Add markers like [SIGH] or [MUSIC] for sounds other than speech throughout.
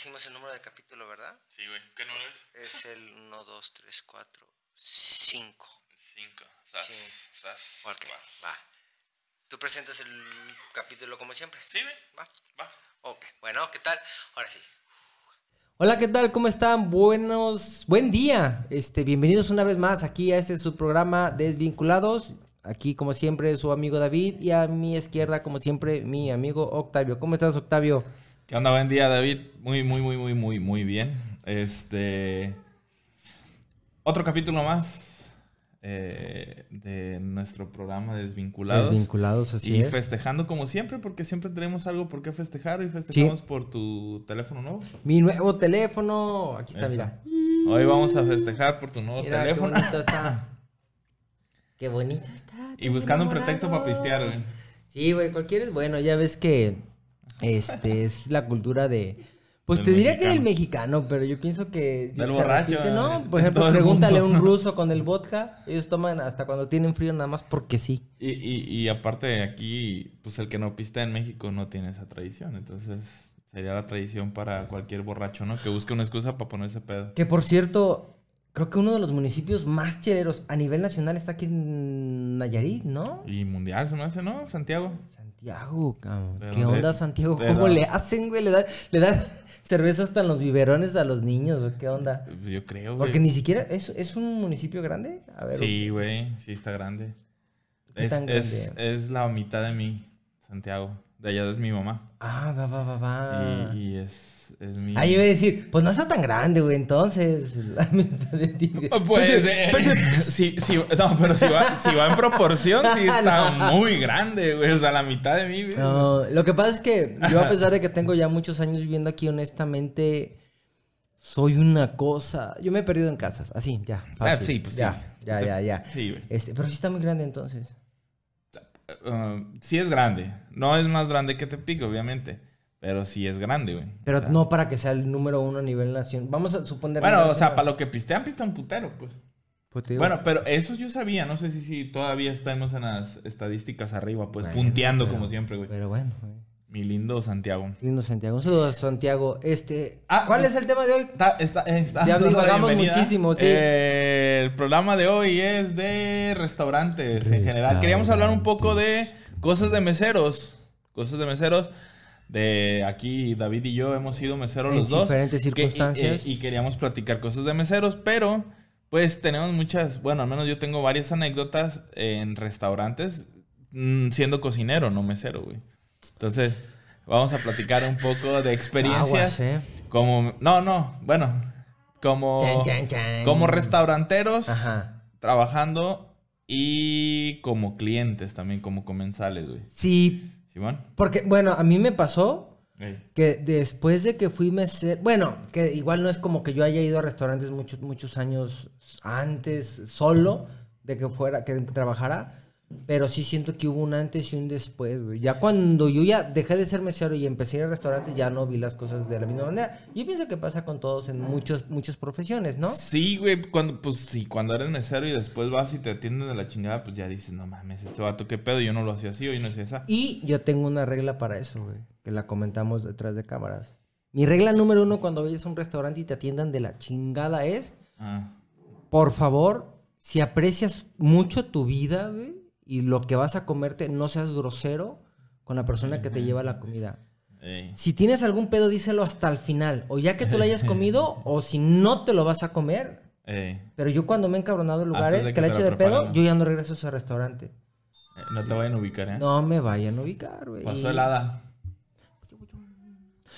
decimos el número de capítulo, ¿verdad? Sí, güey. ¿Qué número es? Es el 1, 2, 3, 4, 5. Cinco. Sas, Sí. sas, Ok, guas. va. Tú presentas el capítulo como siempre. Sí, güey. Va. Va. Ok, bueno, ¿qué tal? Ahora sí. Hola, ¿qué tal? ¿Cómo están? Buenos, buen día. Este, bienvenidos una vez más aquí a este su programa Desvinculados. Aquí, como siempre, su amigo David y a mi izquierda, como siempre, mi amigo Octavio. ¿Cómo estás, Octavio? ¿Qué onda? Buen día, David. Muy, muy, muy, muy, muy, muy bien. Este. Otro capítulo más eh, de nuestro programa Desvinculados. Desvinculados, así y es. festejando como siempre, porque siempre tenemos algo por qué festejar y festejamos por tu teléfono nuevo. Mi nuevo teléfono. Aquí está, Eso. mira. Hoy vamos a festejar por tu nuevo Mira, qué teléfono. bonito está. [LAUGHS] Qué bonito está. Y buscando un pretexto para pistear, güey. Sí, güey, cualquiera es bueno. Ya ves que este es la cultura de. Pues Del te diría que del mexicano, pero yo pienso que. Del borracho, repite, ¿no? eh, Por ejemplo, el pregúntale a un ruso con el [LAUGHS] vodka. Ellos toman hasta cuando tienen frío, nada más porque sí. Y, y, y aparte aquí, pues el que no pistea en México no tiene esa tradición. Entonces sería la tradición para cualquier borracho, ¿no? Que busque una excusa para ponerse pedo. Que por cierto, creo que uno de los municipios más cheleros a nivel nacional está aquí en Nayarit, ¿no? Y mundial se me hace, ¿no? Santiago. Santiago, cabrón. ¿De ¿Qué onda, Santiago? ¿De ¿Cómo le hacen, güey? ¿Le dan, le dan cerveza hasta en los biberones a los niños o qué onda? Yo creo, güey. Porque ni siquiera. ¿Es, es un municipio grande? A ver. Sí, güey. Sí, está grande. ¿Qué Es, tan es, grande? es la mitad de mí, Santiago. De allá es mi mamá. Ah, va, va, va, va. Y, y es, es mi... Ah, yo iba a decir, pues no está tan grande, güey, entonces. [LAUGHS] La mitad de ti. [LAUGHS] Pues, eh, sí, sí, no, pero si va, si va en proporción, sí [LAUGHS] está muy grande, güey. O sea, la mitad de mí, güey. No, lo que pasa es que yo, a pesar de que tengo ya muchos años viviendo aquí, honestamente, soy una cosa. Yo me he perdido en casas, así, ya. Ah, sí, pues sí. ya, Ya, ya, ya. Sí, güey. Este, pero sí está muy grande entonces. Uh, sí es grande. No es más grande que Tepic, obviamente. Pero sí es grande, güey. Pero O sea, no para que sea el número uno a nivel nación. Vamos a suponer. Bueno, o sea, nacional. para lo que pistean, pistean putero, pues. Pues digo- Bueno, pero eso yo sabía. No sé si, si todavía estamos en las estadísticas arriba, pues Bueno, punteando pero- como siempre, güey. Pero bueno, güey. Mi lindo Santiago. Lindo Santiago. Un saludo a Santiago. Este. Ah, ¿Cuál pues- es el tema de hoy? Está, está, está Ya divagamos muchísimo, sí. Eh, el programa de hoy es de restaurantes en general. Queríamos hablar un poco de cosas de meseros. Cosas de meseros. De aquí David y yo hemos sido meseros En los dos. diferentes Que- y- circunstancias. y, y queríamos platicar cosas de meseros, pero pues tenemos muchas, bueno, al menos yo tengo varias anécdotas en restaurantes mm, siendo cocinero, no mesero, güey. Entonces, vamos a platicar un poco de experiencias. Aguas, ¿eh? Como, no, no, bueno, como, Chan, chan, chan. como restauranteros Ajá. trabajando y como clientes también, como comensales, güey. Sí, Simón. porque, bueno, a mí me pasó Ey. que después de que fui mesero, bueno, que igual no es como que yo haya ido a restaurantes muchos, muchos años antes, solo, de que fuera, que trabajara, pero sí siento que hubo un antes y un después, güey. Ya cuando yo ya dejé de ser mesero y empecé a ir a restaurantes, ya no vi las cosas de la misma manera. Yo pienso que pasa con todos en muchos, muchas profesiones, ¿no? Sí, güey, cuando, pues sí, cuando eres mesero y después vas y te atienden de la chingada, pues ya dices, no mames, este vato, qué pedo, yo no lo hacía así, hoy no hacía esa. Y yo tengo una regla para eso, güey, que la comentamos detrás de cámaras. Mi regla número uno cuando vayas a un restaurante y te atiendan de la chingada es, Ah, por favor, si aprecias mucho tu vida, güey, y lo que vas a comerte, no seas grosero con la persona que te lleva la comida. ey. Si tienes algún pedo, díselo hasta el final. O ya que tú lo hayas [LAUGHS] comido, o si no te lo vas a comer. ey. Pero yo cuando me he encabronado en lugares que, que eche lo de pedo, yo ya no regreso a ese restaurante. Eh, No te vayan a ubicar, ¿eh? No me vayan a ubicar, güey. Pasó helada.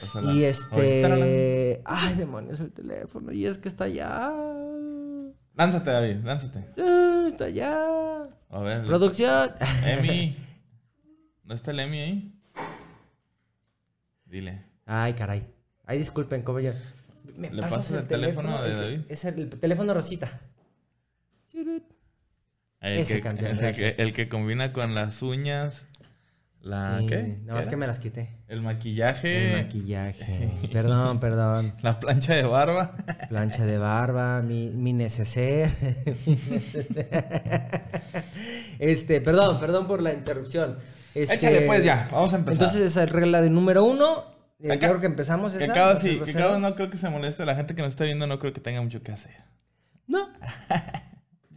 Pasó helada. Y la- este. Ay, demonios, el teléfono. Y es que está allá. Lánzate, David, lánzate. Ah, Está allá. A ver. Producción. Emi. [LAUGHS] ¿No está el Emi ahí? Dile. Ay, caray. Ay, disculpen, compañero. ¿Me ¿Le pasas el teléfono de El que- David? Es el, teléfono Rosita. El Ese que, campeón, el, que, gracias. el que combina con las uñas La, Sí, ¿qué? Nada ¿Qué más que me las quité. El maquillaje. El maquillaje. [LAUGHS] Perdón, perdón. [LAUGHS] La plancha de barba. [LAUGHS] Plancha de barba, mi, mi neceser. este, perdón, perdón por la interrupción. Este, Échale pues ya, vamos a empezar. Entonces esa es regla de número uno. Eh, Acá- yo creo que empezamos que acabo, sí, que acabo no creo que se moleste. La gente que nos está viendo no creo que tenga mucho que hacer. No.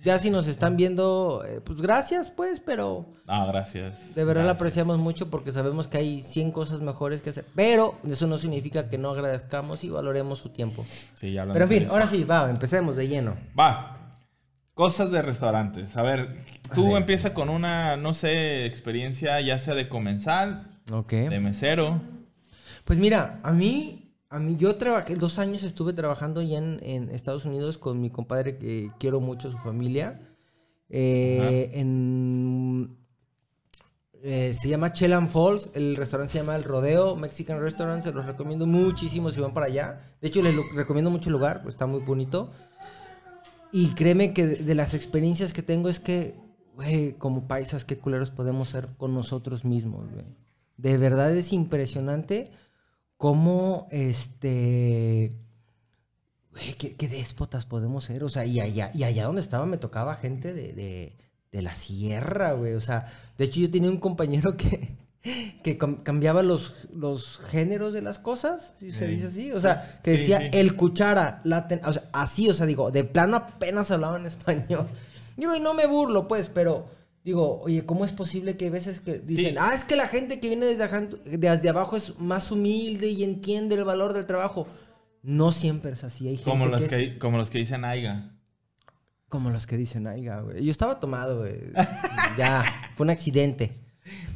Ya si nos están viendo, eh, pues gracias pues, pero No, gracias. de verdad la Gracias. apreciamos mucho porque sabemos que hay 100 cosas mejores que hacer. Pero eso no significa que no agradezcamos y valoremos su tiempo. Sí, ya Pero en fin, ahora sí, va, empecemos de lleno. Va. Cosas de restaurantes. A ver, tú empieza con una, no sé, experiencia ya sea de comensal, Ok. de mesero. Pues mira, a mí, a mí yo trabajé, dos años estuve trabajando ya en, en Estados Unidos con mi compadre que quiero mucho, su familia. Eh, en, eh, se llama Chelan Falls, el restaurante se llama El Rodeo Mexican Restaurant, se los recomiendo muchísimo si van para allá. De hecho, les lo- recomiendo mucho el lugar, pues, está muy bonito. Y créeme que de, de las experiencias que tengo es que, güey, como paisas, qué culeros podemos ser con nosotros mismos, güey. De verdad es impresionante cómo, este, güey, qué, qué déspotas podemos ser. O sea, y allá, y allá donde estaba me tocaba gente de, de, de la sierra, güey. O sea, de hecho yo tenía un compañero [LAUGHS] que, que cam- cambiaba los, los géneros de las cosas, si se Sí. dice así. O sea, que Sí, decía sí. el cuchara, la ten- o sea, así, o sea, digo, de plano apenas hablaba en español. Digo, y no me burlo, pues, pero digo, oye, ¿cómo es posible que hay veces que dicen, Sí. ah, es que la gente que viene desde, desde abajo es más humilde y entiende el valor del trabajo? No siempre es así, hay gente Como los que, es- que, como los que dicen Aiga. como los que dicen, aiga, güey. Yo estaba tomado, güey. [LAUGHS] ya, fue un accidente. [LAUGHS]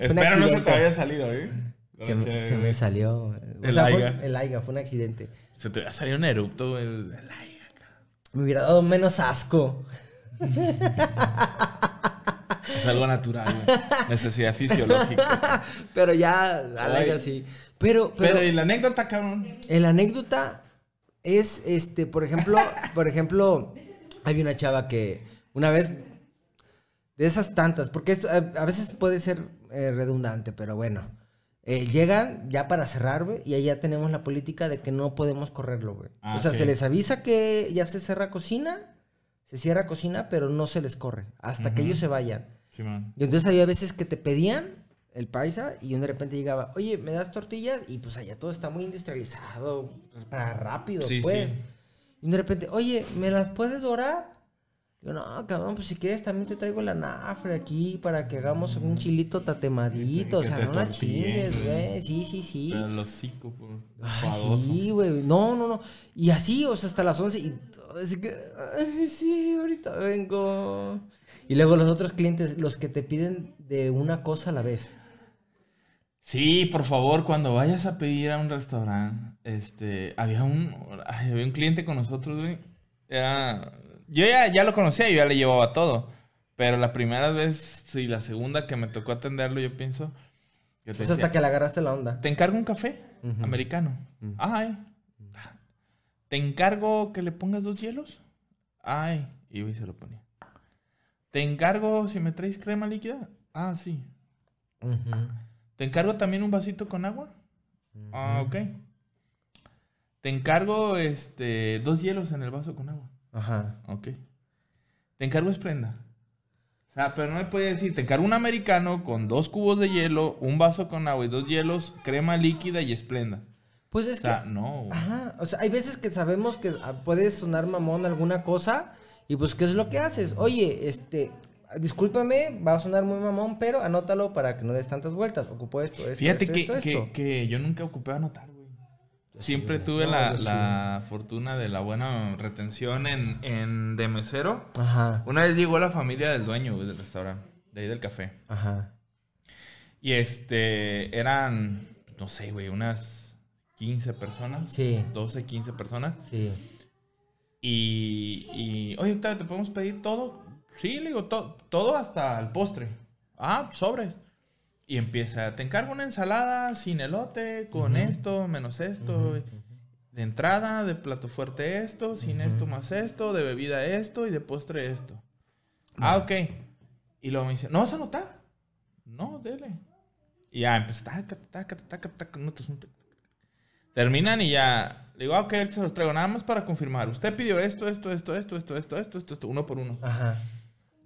Espero no se te haya salido, ¿eh? Se, me- Noche, se me güey. salió. O El sea, fue- aiga. el aiga, fue un accidente. Se te va a salir un erupto, güey. El Aiga. Me hubiera dado menos asco. [LAUGHS] Es algo natural, güey. Necesidad fisiológica. [LAUGHS] Pero ya, al Ay. aiga sí. Pero, pero, Pero, ¿y la anécdota, cabrón? la anécdota es, este, por ejemplo, [LAUGHS] por ejemplo, hay una chava que una vez, de esas tantas, porque esto a, a veces puede ser eh, redundante, pero bueno, eh, llegan ya para cerrar, güey, y ahí ya tenemos la política de que no podemos correrlo, güey. Ah, o sea, ok. se les avisa que ya se cierra cocina, se cierra cocina, pero no se les corre, hasta que ellos se vayan. Y entonces había veces que te pedían el paisa y de repente llegaba, oye, ¿me das tortillas? Y pues allá todo está muy industrializado, pues, para rápido, Sí, pues. sí. Y de repente, oye, ¿me las puedes dorar? Digo, no, cabrón, pues si quieres también te traigo la nafre aquí para que hagamos un chilito tatemadito. O sea, no la chingues, güey. Sí, sí, sí. Pero el hocico, por Ay, sí, güey. No, no, no. Y así, o sea, hasta las 11 y así que, ay, sí, ahorita vengo. Y luego los otros clientes, los que te piden de una cosa a la vez. Sí, por favor, cuando vayas a pedir a un restaurante, este, había un, había un cliente con nosotros, güey. Era, yo ya, ya lo conocía, yo ya le llevaba todo. Pero la primera vez, sí, la segunda que me tocó atenderlo, yo pienso. Yo Pues hasta que le agarraste la onda. ¿Te encargo un café americano? Ay. ¿Te encargo que le pongas dos hielos? Ay. Y y se lo ponía. ¿Te encargo si me traes crema líquida? Ah, sí. ¿Te encargo también un vasito con agua? Ah, ok. Te encargo este dos hielos en el vaso con agua. Ajá. Ok. Te encargo esplenda. O sea, pero no me puede decir, te encargo un americano con dos cubos de hielo, un vaso con agua y dos hielos, crema líquida y esplenda. Pues O es sea, que. no. Ajá. O sea, hay veces que sabemos que ah, puede sonar mamón alguna cosa. Y pues, ¿qué es lo que haces? Oye, este. Discúlpame, va a sonar muy mamón, pero anótalo para que no des tantas vueltas. Ocupo esto, esto, Fíjate esto, que, esto, que- que yo nunca ocupé anotar. Siempre tuve No, la, sí. la fortuna de la buena retención en, en de mesero. Ajá. Una vez llegó la familia del dueño del restaurante, de ahí del café. Ajá. Y este, eran, no sé, güey, unas 15 personas. Sí. 12, 15 personas. Sí. Y, y oye, Octavio, ¿te podemos pedir todo? Sí, le digo, to- todo hasta el postre. Ah, sobres. Y empieza, te encargo una ensalada sin elote, con esto, menos esto. De entrada, de plato fuerte esto, sin esto más esto, de bebida esto y de postre esto. Ah, ok. Y luego me dice, ¿no vas a anotar? no, dele. Y ya empecé, taca, taca, taca, taca, no te asunte. Terminan y ya, le digo, ah, ok, se los traigo, nada más para confirmar. Usted pidió esto, esto, esto, esto, esto, esto, esto, esto, esto, uno por uno. Ajá.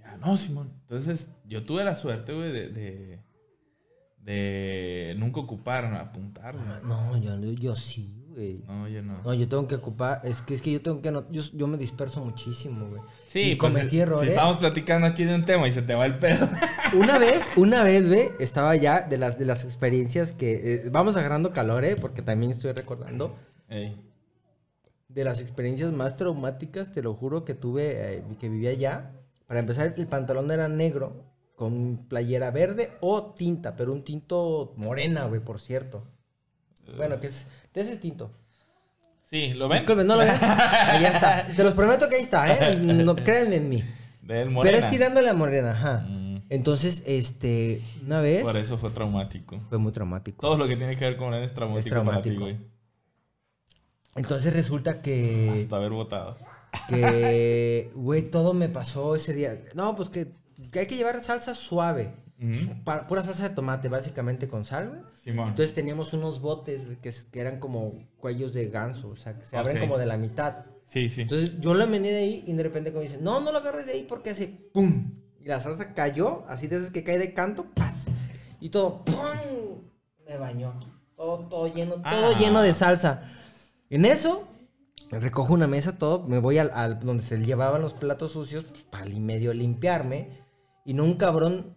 Ya, no, Simón. Entonces, yo tuve la suerte, güey, de, de, de nunca ocupar, apuntar, güey. No, yo, yo sí, güey. No, yo no. No, yo tengo que ocupar. Es que es que yo tengo que. yo, yo me disperso muchísimo, güey. Sí, y pues, cometí si errores. estamos platicando aquí de un tema y se te va el pedo. [LAUGHS] Una vez, una vez, ve, estaba ya de las, de las experiencias que. eh, vamos agarrando calor, ¿eh? Porque también estoy recordando. Ey. De las experiencias más traumáticas, te lo juro, que tuve, eh, que vivía allá. Para empezar, el pantalón era negro, con playera verde o tinta, pero un tinto morena, güey, por cierto. Bueno, que es de ese tinto. Sí, ¿lo ven? Disculpen, no lo ven. [LAUGHS] Ahí está. Te los prometo que ahí está, ¿eh? No, créanme en mí. Del morena. Pero es tirando la morena, ajá. Mm, Entonces, este, una vez por eso fue traumático. fue muy traumático. Todo lo que tiene que ver con morena es traumático, Es traumático. para ti, güey. Entonces resulta que, Hasta haber votado. que, güey, todo me pasó ese día. No, pues que, que hay que llevar salsa suave. Pura salsa de tomate, básicamente con sal, güey. Simón. Entonces teníamos unos botes que, eran como cuellos de ganso, o sea, que se abren como de la mitad. sí, sí. Entonces yo lo mené de ahí y de repente como dicen, no, no lo agarres de ahí porque hace pum. Y la salsa cayó, así de esas que cae de canto, paz. Y todo, pum, me bañó. Todo, todo lleno, todo Ah. lleno de salsa. En eso, recojo una mesa, todo, me voy al, al- donde se llevaban los platos sucios pues, para medio limpiarme. Y no un cabrón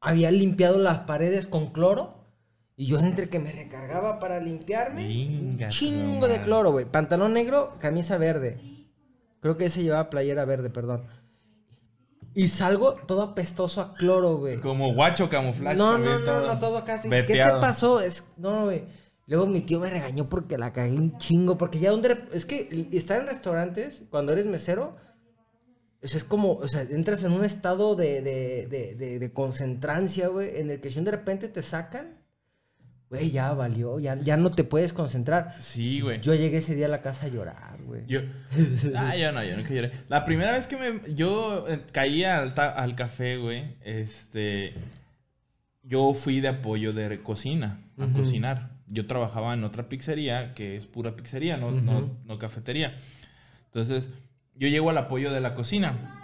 había limpiado las paredes con cloro. Y yo entre que me recargaba para limpiarme, Venga, un tu chingo de cloro, güey. Pantalón negro, camisa verde. Creo que ese llevaba playera verde, perdón. Y salgo todo apestoso a cloro, güey. Como guacho camuflaje. No, no, no, no, todo acá así. ¿Qué te pasó? Es, no, güey. Luego mi tío me regañó porque la cagué un chingo. Porque ya donde. Es que estar en restaurantes, cuando eres mesero, o sea, es como. O sea, entras en un estado de, de, de, de, de concentrancia, güey. En el que si de repente te sacan, güey, ya valió. Ya, ya no te puedes concentrar. Sí, güey. Yo llegué ese día a la casa a llorar, güey. Yo. Ah, yo no, yo nunca lloré. La primera vez que me. Yo eh, caí al, ta- al café, güey. Este. Yo fui de apoyo de cocina, a cocinar. Yo trabajaba en otra pizzería, que es pura pizzería, no, no, no cafetería. Entonces, yo llego al apoyo de la cocina.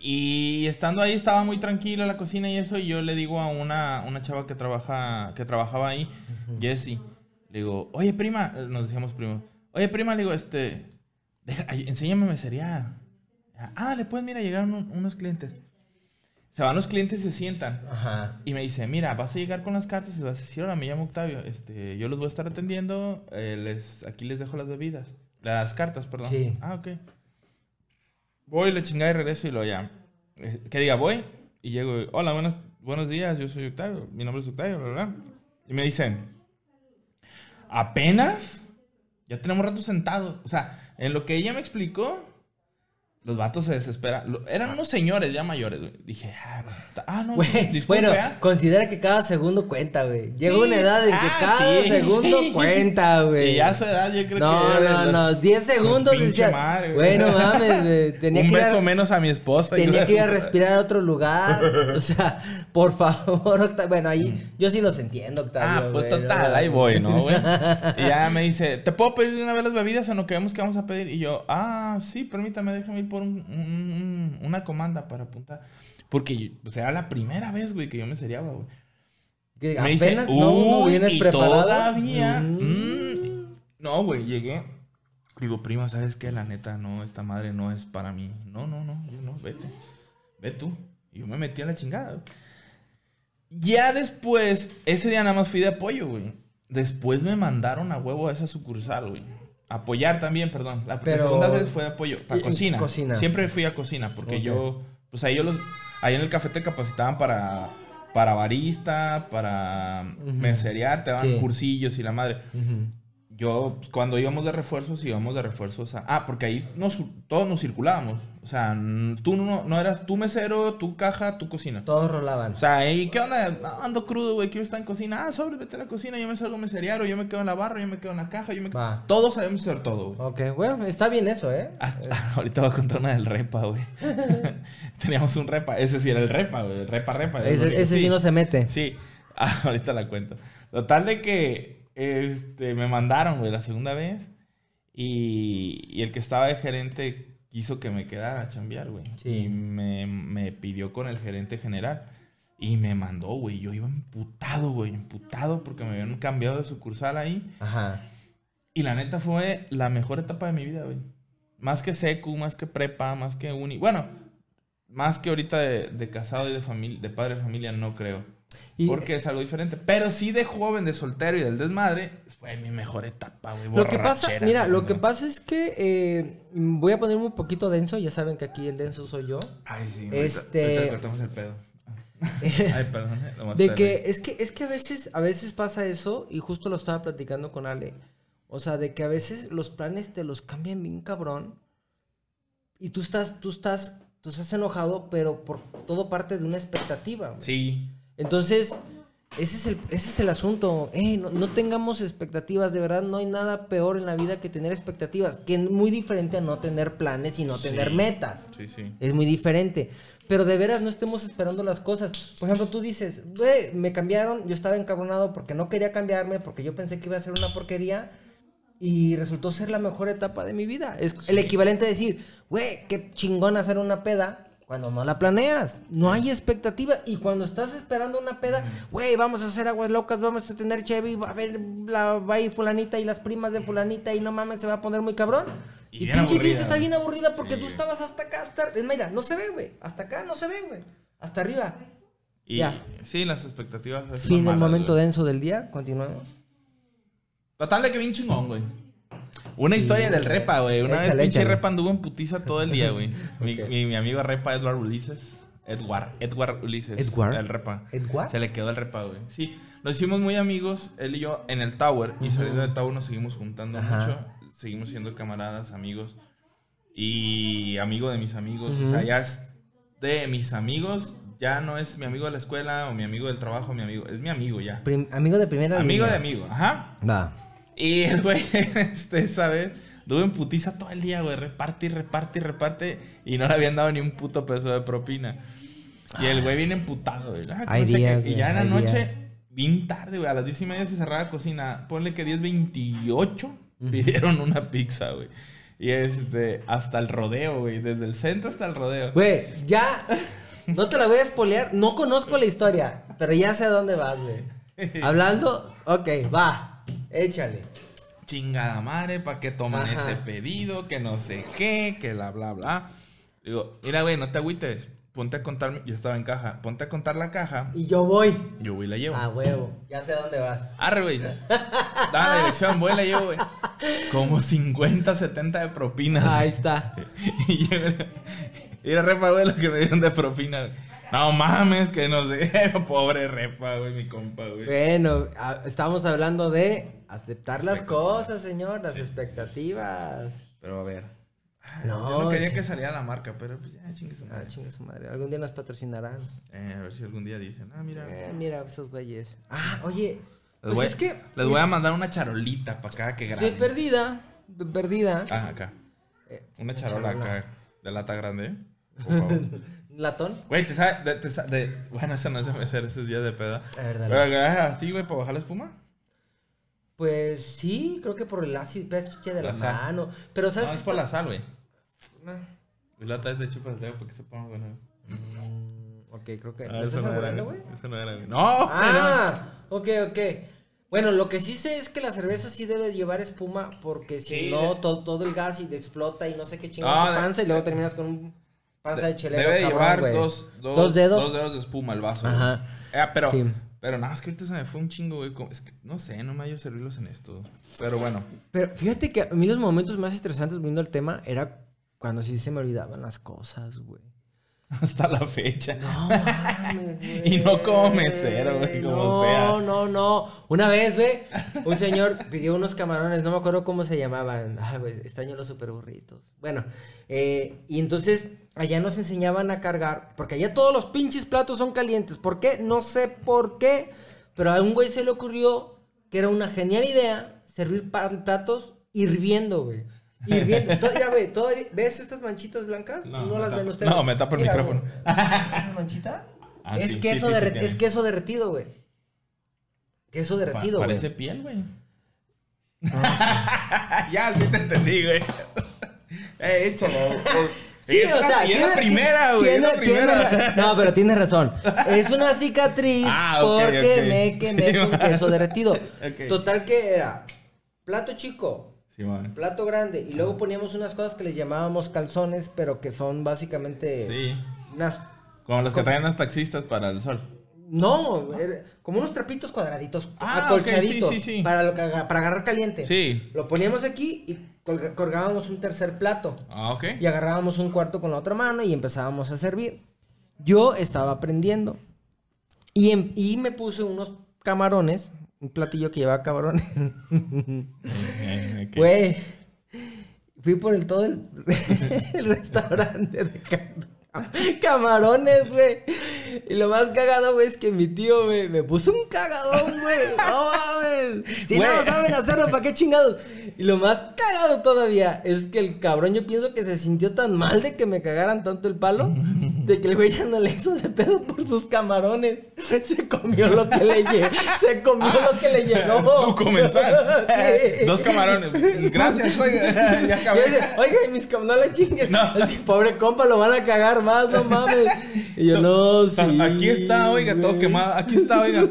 Y estando ahí estaba muy tranquila la cocina y eso, y yo le digo a una, una chava que trabaja, que trabajaba ahí, Jessie, le digo, oye prima, nos decíamos primo, oye prima, le digo, este, deja, enséñame mesería. Ah, le puedes, mira, llegaron un- unos clientes. Se van los clientes y se sientan. Ajá. Y me dice, mira, vas a llegar con las cartas y vas a decir, hola, me llamo Octavio, este, yo los voy a estar atendiendo, eh, les, aquí les dejo las bebidas, las cartas, perdón. Sí. Ah, ok. Voy, le chingada y regreso y lo ya. eh, Que diga, voy y llego, y, hola, buenos, buenos días, yo soy Octavio, mi nombre es Octavio, bla, bla. Y me dicen, ¿apenas? Ya tenemos rato sentados. O sea, en lo que ella me explicó, los vatos se desesperan. Eran unos señores ya mayores, güey. Dije, ah, ah, no, Güey, disculpe, bueno, ¿ah? considera que cada segundo cuenta, güey. Llega Sí. una edad en que Ah, cada sí. segundo [LAUGHS] cuenta, güey. Y ya a su edad yo creo No, que... no, no, 10 segundos decía. madre, Güey, güey. no mames, güey. [LAUGHS] Tenía Un que ir beso a, menos a mi esposa. tenía yo- que ir a respirar a otro lugar. O sea, por favor, Octavio. Bueno, ahí yo sí los entiendo, Octavio. Ah, pues güey, total, ¿no? ahí voy, ¿no, güey? Y ya me dice, [LAUGHS] ¿te puedo pedir una vez las bebidas o no queremos que vamos a pedir? Y yo, ah, sí, permítame, déjame ir por un- un- un- una comanda para apuntar. Porque pues, era la primera vez, güey, que yo me seriaba, güey. Que Me dice, apenas no, no "Uy, vienes y preparado. todavía. Mm. mm". No, güey, llegué. Digo, prima, ¿sabes qué? La neta, no, esta madre no es para mí. No, no, no, yo no, vete. Ve tú. Y yo me metí a la chingada. güey. Ya después, ese día nada más fui de apoyo, güey. Después me mandaron a huevo a esa sucursal, güey. Apoyar también, perdón. La, Pero- segunda vez fue apoyo. Para cocina. cocina. Siempre fui a cocina porque yo, pues ahí yo los, ahí en el café te capacitaban para, para barista, para Ujú. meserear, te daban Sí. cursillos y la madre. Yo, pues, cuando íbamos de refuerzos, íbamos de refuerzos a... Ah, porque ahí nos, todos nos circulábamos. O sea, tú no, no eras tú mesero, tú caja, tú cocina. Todos rolaban. O sea, ¿y qué onda? No, ando crudo, güey, quiero estar en cocina. Ah, sobre, vete a la cocina, yo me salgo a meserear, o yo me quedo en la barra, yo me quedo en la caja, yo me Va. Todos sabemos hacer todo, güey. Ok, bueno, está bien eso, ¿eh? Hasta- [LAUGHS] ahorita voy a contar una del repa, güey. [LAUGHS] Teníamos un repa, ese sí era el repa, güey, el repa repa. Ese, ese sí no se mete. Sí, [LAUGHS] Ah, ahorita la cuento. Total de que este, me mandaron, güey, la segunda vez. Y, y el que estaba de gerente quiso que me quedara a chambear, güey. Sí. Y me, me pidió con el gerente general. Y me mandó, güey. Yo iba emputado, güey. Emputado porque me habían cambiado de sucursal ahí. Ajá. Y la neta fue la mejor etapa de mi vida, güey. Más que secu, más que prepa, más que uni. Bueno, más que ahorita de, de casado y de, familia, de padre de familia, no creo. Y- porque es algo diferente. Pero sí de joven, de soltero y del desmadre, fue mi mejor etapa, güey. Lo que pasa, mira, lo que pasa es que eh, voy a ponerme un poquito denso, ya saben que aquí el denso soy yo. Ay, sí. Este- Ahorita, ahorita cortamos el pedo. [LAUGHS] Ay, perdón. eh, nomás De que es que es que a veces a veces pasa eso y justo lo estaba platicando con Ale. O sea, de que a veces los planes te los cambian bien cabrón y tú estás tú estás tú estás enojado, pero por todo parte de una expectativa. güey. Sí. Entonces, ese es el, ese es el asunto. Ey, no, no tengamos expectativas, de verdad, no hay nada peor en la vida que tener expectativas, que es muy diferente a no tener planes y no Sí. tener metas. Sí, sí. Es muy diferente. Pero de veras no estemos esperando las cosas. Por ejemplo, tú dices, güey, me cambiaron, yo estaba encabronado porque no quería cambiarme, porque yo pensé que iba a ser una porquería. Y resultó ser la mejor etapa de mi vida. Es el equivalente a decir, güey, qué chingón hacer una peda cuando no la planeas. No hay expectativa. Y cuando estás esperando una peda, güey, vamos a hacer aguas locas, vamos a tener Chevy, va a ver, la, va a ir fulanita y las primas de fulanita y no mames, se va a poner muy cabrón. Y Y, pinche fiesta está bien aburrida porque Sí, tú estabas hasta acá, hasta... Es mira, no se ve, güey. Hasta acá no se ve, güey. Hasta arriba. Y Ya. sí, las expectativas. Fin del malas, momento denso del día. Continuamos. Total de que bien chingón, güey. Una historia del repa, güey. Una vez pinche repa anduvo en putiza todo el día, güey. [LAUGHS] mi, amigo repa Edward Ulises. Edward, Edward Ulises. Edward. El repa. ¿Edward? Se le quedó el repa, güey. Sí. Nos hicimos muy amigos, él y yo, en el Tower. Y saliendo del Tower nos seguimos juntando mucho. Seguimos siendo camaradas, amigos. Y amigo de mis amigos. O sea, ya es de mis amigos. Ya no es mi amigo de la escuela o mi amigo del trabajo, mi amigo. Es mi amigo ya. Prim- amigo de primera Amigo línea. de amigo, ajá. Va. Y el [LAUGHS] güey, este, esa vez, Estuve en putiza todo el día, güey. Reparte y reparte y reparte. Y no le habían dado ni un puto peso de propina. Y el güey viene emputado, güey. Ah, que no Y ya en la noche, días. bien tarde, güey. A las diez y media se cerraba la cocina. Ponle que 10.28 pidieron una pizza, güey. Y este, hasta el rodeo, güey. Desde el centro hasta el rodeo. Güey, ya. No te la voy a spoilear. No conozco la historia, pero ya sé a dónde vas, güey. [LAUGHS] Hablando, ok, va. Échale. chingada madre, ¿para qué toman Ajá. ese pedido? Que no sé qué, que bla, bla, bla. Digo, mira, güey, no te agüites. Ponte a contar, yo estaba en caja. Ponte a contar la caja. Y yo voy. Yo voy y la llevo. A huevo. Ya sé a dónde vas. Arre, güey. [LAUGHS] Da la dirección, voy y la llevo, güey. Como 50, 70 de propinas. Ahí está. [LAUGHS] y yo, era repa, güey, lo que me dieron de propina. No mames, que no sé. [LAUGHS] Pobre repa, güey, mi compa, güey. Bueno, a- estamos hablando de aceptar las cosas, señor, las expectativas. Pero a ver. No, Yo no quería que saliera la marca, pero pues ya, chingue su Ah, madre. chingue su madre. Algún día nos patrocinarán. Eh, a ver si algún día dicen, ah, mira. Eh, mira esos güeyes. Ah, oye. Les, Pues voy, es que. les voy a mandar una charolita para acá que De grande. perdida. De perdida. Ah, acá. Eh, Una charola charola. acá. De lata grande. Por [LAUGHS] favor. ¿Latón? Güey, te sabe. De, te sa- de- bueno, eso no es de mecer, eso es de peda. A ver, dale. Pero que hagas así, güey, para bajar la espuma. Pues sí, creo que por el ácido pH de la, La sal. mano. Pero No, ¿sabes es por la sal, güey. Ah, Y la otra de chupas de dedo porque se ponga bueno. mm, ok, creo que. Ah, ¿Me eso estás no güey? Eso no era, güey. ¡No! Ah, ok, ok. Bueno, lo que sí sé es que la cerveza sí debe llevar espuma porque si Sí, no, todo, todo el gas y te explota y no sé qué No, chingada de- panza y luego terminas con un panza de, chelero. Debe cabrón, llevar dos, dos, ¿Dos dedos. dos dedos de espuma el vaso. Ajá. Eh, pero, Sí. pero nada, es que ahorita se me fue un chingo, güey. Es que, no sé, no me hallo servirlos en esto. Pero bueno. Pero fíjate que a mí los momentos más estresantes viendo el tema era cuando sí se me olvidaban las cosas, güey. [LAUGHS] Hasta la fecha. No [LAUGHS] mames, güey. Y no como mesero, güey, como no, sea. No, no, no. Una vez, güey, un señor pidió unos camarones, no me acuerdo cómo se llamaban. Ay, güey, extraño los super burritos. Bueno, eh, y entonces allá nos enseñaban a cargar, porque allá todos los pinches platos son calientes. ¿Por qué? No sé por qué, pero a un güey se le ocurrió que era una genial idea servir platos hirviendo, güey. Hirviendo. To- Mira, güey, todavía- ¿ves estas manchitas blancas? No, las ven ustedes. no, me tapa el Mira, micrófono. güey. ¿Esas manchitas? Ah, es, sí, queso sí, sí, sí derre- tiene. es queso derretido, güey. Queso Pa- derretido, güey. Parece piel, güey. [LAUGHS] ya, sí te entendí, güey. [LAUGHS] eh, échalo. Sí, Es o la- sea, y es la tiene- primera, güey. es tiene- la tiene primera. ra- no, pero tienes razón. Es una cicatriz [LAUGHS] Ah, ok, porque ok. me quemé Sí, con queso derretido. Ok. Total que era plato chico, Sí, plato grande y luego poníamos unas cosas que les llamábamos calzones, pero que son básicamente Sí. unas Como los que traen los taxistas para el sol. no, como unos trapitos cuadraditos, Ah, acolchaditos sí, sí, sí. para lo que para agarrar caliente. Sí. Lo poníamos aquí y colgábamos un tercer plato. Ah, ok. Y agarrábamos un cuarto con la otra mano y empezábamos a servir. Yo estaba aprendiendo. Y, em- y me puse unos camarones, un platillo que llevaba camarones. Güey, fui por el todo el, [LAUGHS] el restaurante de ca- [LAUGHS] camarones, güey. Y lo más cagado, güey, es que mi tío me, me puso un cagadón, güey. No mames. Si Güey. no saben hacerlo, ¿para qué chingados? Y lo más cagado todavía es que el cabrón, yo pienso que se sintió tan mal de que me cagaran tanto el palo, de que el güey ya no le hizo de pedo por sus camarones. Se comió lo que le llegó. Se comió lo que le llegó. [LAUGHS] Tu comensal. Sí. Dos camarones. Gracias, oiga. ya acabé. Oiga, mis cam- no le chinguen. No. Es que pobre compa lo van a cagar más, no mames. Y yo, no, sí. Aquí está, oiga, todo güey". quemado. Aquí está, oiga.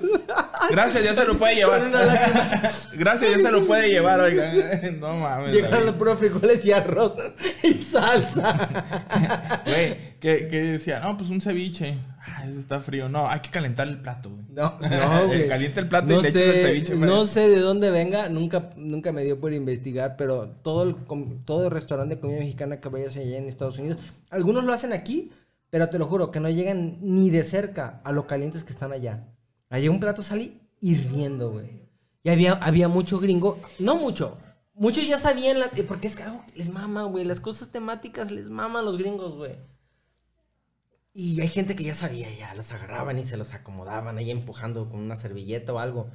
Gracias, ya se lo puede llevar. [LAUGHS] Gracias, ya se lo puede llevar, oiga. [LAUGHS] No mames. Llegaron los puros frijoles y arroz y salsa. [LAUGHS] Güey, que, que decía, no, pues un ceviche. Eso está frío. No, hay que calentar el plato, güey. No, [LAUGHS] no, güey. Calienta el plato y le echas sé, el ceviche. No sé de dónde venga, nunca, nunca me dio por investigar, pero todo el, todo el restaurante de comida mexicana que vayas allá en Estados Unidos, algunos lo hacen aquí, pero te lo juro que no llegan ni de cerca a lo calientes que están allá. Allá un plato salí hirviendo, güey. Y había, había mucho gringo, no mucho, muchos ya sabían, la- porque es que algo que les mama, güey, las cosas temáticas les mama a los gringos, güey. Y hay gente que ya sabía, ya los agarraban y se los acomodaban ahí empujando con una servilleta o algo.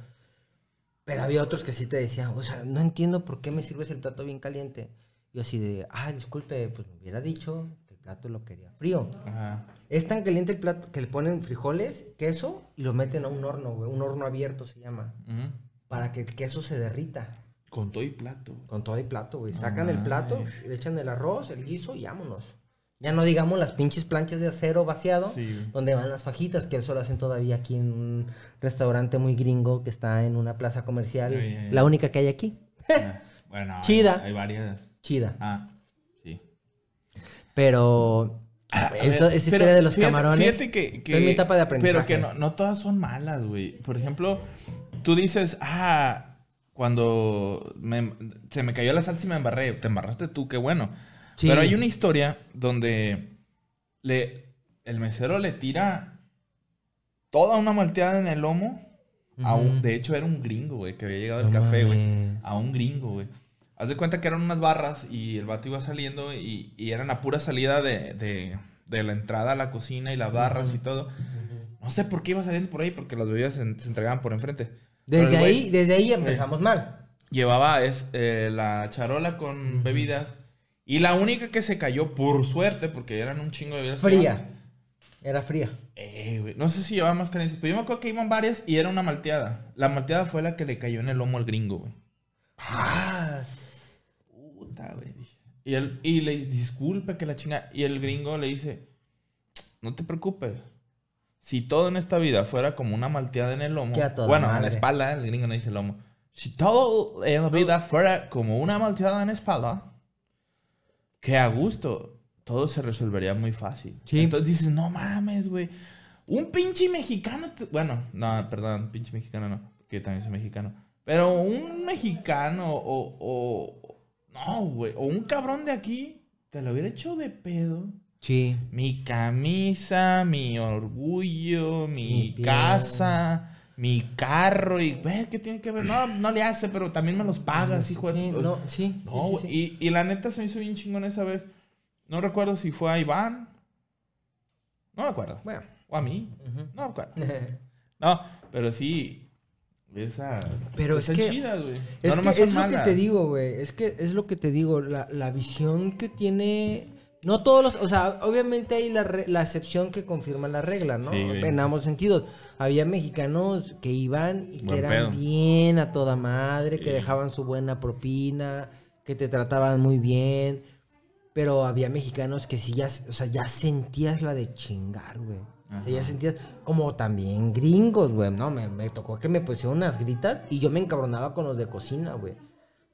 Pero había otros que sí te decían, o sea, no entiendo por qué me sirves el plato bien caliente. Yo así de, ah, disculpe, pues me hubiera dicho que el plato lo quería frío. Ajá. Es tan caliente el plato que le ponen frijoles, queso y lo meten a un horno, güey. Un horno abierto se llama. Para que el queso se derrita. Con todo y plato. Con todo el plato, güey. Sacan el plato, le echan el arroz, el guiso y vámonos. Ya no digamos las pinches planchas de acero vaciado, Sí, donde van las fajitas, que eso lo hacen todavía aquí en un restaurante muy gringo que está en una plaza comercial. Sí. La única que hay aquí. Ah, [LAUGHS] Bueno, Chida. Hay, varias. Chida. Ah, sí. Pero A eso, ver, esa pero historia de los fíjate- camarones Fíjate que, que- es mi etapa de aprendizaje. Pero que no, no todas son malas, güey. Por ejemplo, tú dices, ah, cuando me- se me cayó la salsa y me embarré. Te embarraste tú, qué bueno. Sí. Pero hay una historia donde le, el mesero le tira toda una malteada en el lomo. a un- de hecho, era un gringo, güey, que había llegado No café, güey. A un gringo, güey. Haz de cuenta que eran unas barras y el vato iba saliendo y, y eran a pura salida de, de- de la entrada a la cocina y las barras y todo. No sé por qué iba saliendo por ahí, porque las bebidas se, se entregaban por enfrente. Desde el ahí, desde ahí empezamos mal. Llevaba es, eh, la charola con bebidas y la única que se cayó, por suerte, porque eran un chingo de bebidas. Fría. Era fría. Eh, güey, no sé si llevaba más calientes, pero yo me acuerdo que iban varias y era una malteada. La malteada fue la que le cayó en el lomo al gringo, güey. Ah, Puta, güey. Y, él, y le disculpe que la chinga. Y el gringo le dice, no te preocupes. Si todo en esta vida fuera como una malteada en el lomo. Bueno, en la espalda, el gringo no dice lomo. Si todo en la vida fuera como una malteada en la espalda, que a gusto, todo se resolvería muy fácil. Sí. Entonces dices, no mames, güey. Un pinche mexicano. te- Bueno, no, perdón, pinche mexicano no, porque yo también soy mexicano. Pero un mexicano o. o no, güey. O un cabrón de aquí te lo hubiera hecho de pedo. Sí. Mi camisa, mi orgullo, mi, casa, mi carro y, güey, ¿qué tiene que ver? No, no le hace, pero también me los pagas, hijo de... Sí, no, sí. No, sí. Y, y la neta se me hizo bien chingón esa vez. No recuerdo si fue a Iván. No me acuerdo. Bueno. O a mí. No me acuerdo. [LAUGHS] No, pero sí. Esa. Pero es que- chidas, güey. Es, No que es lo que te digo, güey. Es que es lo que te digo. La, la visión que tiene. No todos los. O sea, obviamente hay la, re- la excepción que confirma la regla, ¿no? Sí, en ambos sentidos. Había mexicanos que iban y que eran pedo. bien a toda madre, que Sí. dejaban su buena propina, que te trataban muy bien. Pero había mexicanos que sí ya, o sea, ya sentías la de chingar, güey. O sea, ya sentías como también gringos, güey. No, me, me tocó que me pusieron unas gritas y yo me encabronaba con los de cocina, güey.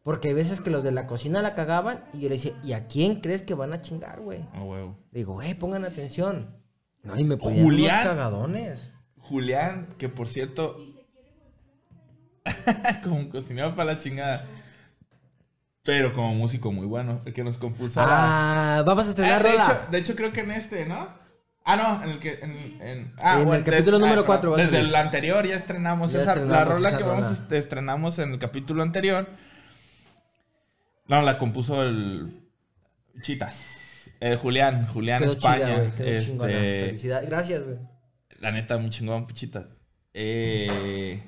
Porque hay veces que los de la cocina la cagaban y yo le decía, ¿y a quién crees que van a chingar, güey? Ah, huevo. Le digo, güey, pongan atención. No, y me ponían Julián. unos cagadones. Julián, que por cierto. [LAUGHS] como un cocinero para la chingada. Pero como músico muy bueno. El que nos compuso. Ah, vamos a Ah, estrenar de, rola. hecho, de hecho, creo que en este, ¿no? Ah, no, en el que. En, en- ah, En el capítulo de- número ah, cuatro va a Desde el anterior ya estrenamos Ya esa. la rola que vamos rola. estrenamos en el capítulo anterior. No, la compuso el. Chitas. Eh, Julián, Julián Quedó España. chida. Quedó chingona. este, Felicidades. Gracias, güey. la neta, muy chingón, Pichitas. Eh,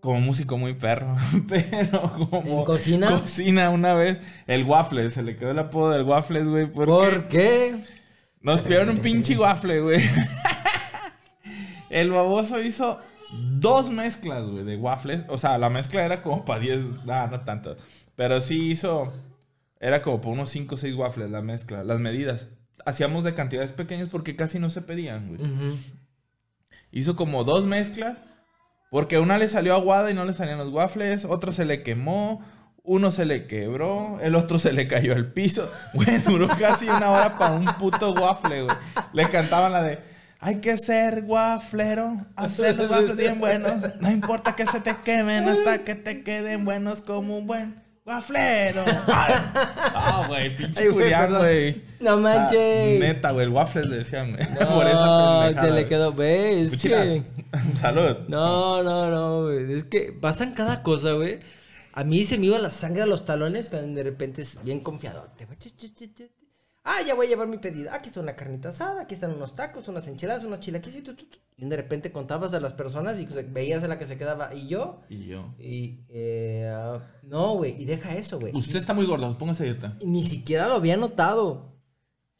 como músico muy perro, [LAUGHS] pero como... ¿En cocina? Cocina una vez. El Waffles, se le quedó el apodo del Waffles, güey, porque ¿Por qué? nos pidieron un pinche waffle, güey. [LAUGHS] el baboso hizo dos mezclas, güey, de waffles. O sea, la mezcla era como para 10, ah, no tanto. Pero sí hizo, era como para unos 5 o 6 waffles la mezcla, las medidas. Hacíamos de cantidades pequeñas porque casi no se pedían, güey. Ujú. Hizo como dos mezclas. Porque una le salió aguada y no le salían los waffles. Otro se le quemó. Uno se le quebró. El otro se le cayó al piso. [LAUGHS] Güey, duró casi una hora para un puto waffle, güey. Le cantaban la de. Hay que ser wafflero. Hacer los waffles bien buenos. No importa que se te quemen hasta que te queden buenos como un buen wafflero. Ay, Ah, güey, pinche güey, Julián, güey. No manches. Ah, neta, güey, el waffles le decían, güey. [LAUGHS] No, Por esa se le güey. quedó, ¿ves? Es que... [LAUGHS] Salud. No, no, no, güey. Es que pasan cada cosa, güey. A mí se me iba la sangre a los talones cuando de repente es bien confiadote. Ah, ya voy a llevar mi pedido. Aquí está una carnita asada, aquí están unos tacos, unas enchiladas, unos chilaquiles y tu, tu, tu. Y de repente contabas a las personas y veías a la que se quedaba. Y yo, Y yo. y... eh, no, güey, y deja eso, güey. Usted está muy gordo, póngase dieta. Y ni siquiera lo había notado.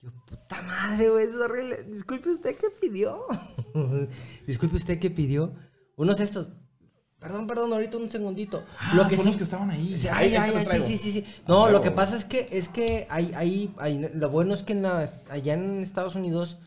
Yo, puta madre, güey, es horrible. Disculpe usted qué pidió. [LAUGHS] Disculpe usted qué pidió. Unos estos. Perdón, perdón, ahorita un segundito. Ah, lo que son sí- los que estaban ahí. Sí, ay, ay, ay, sí, sí, sí. Ah, No, lo que pasa es que es que hay, hay, hay- lo bueno es que en la- allá en Estados Unidos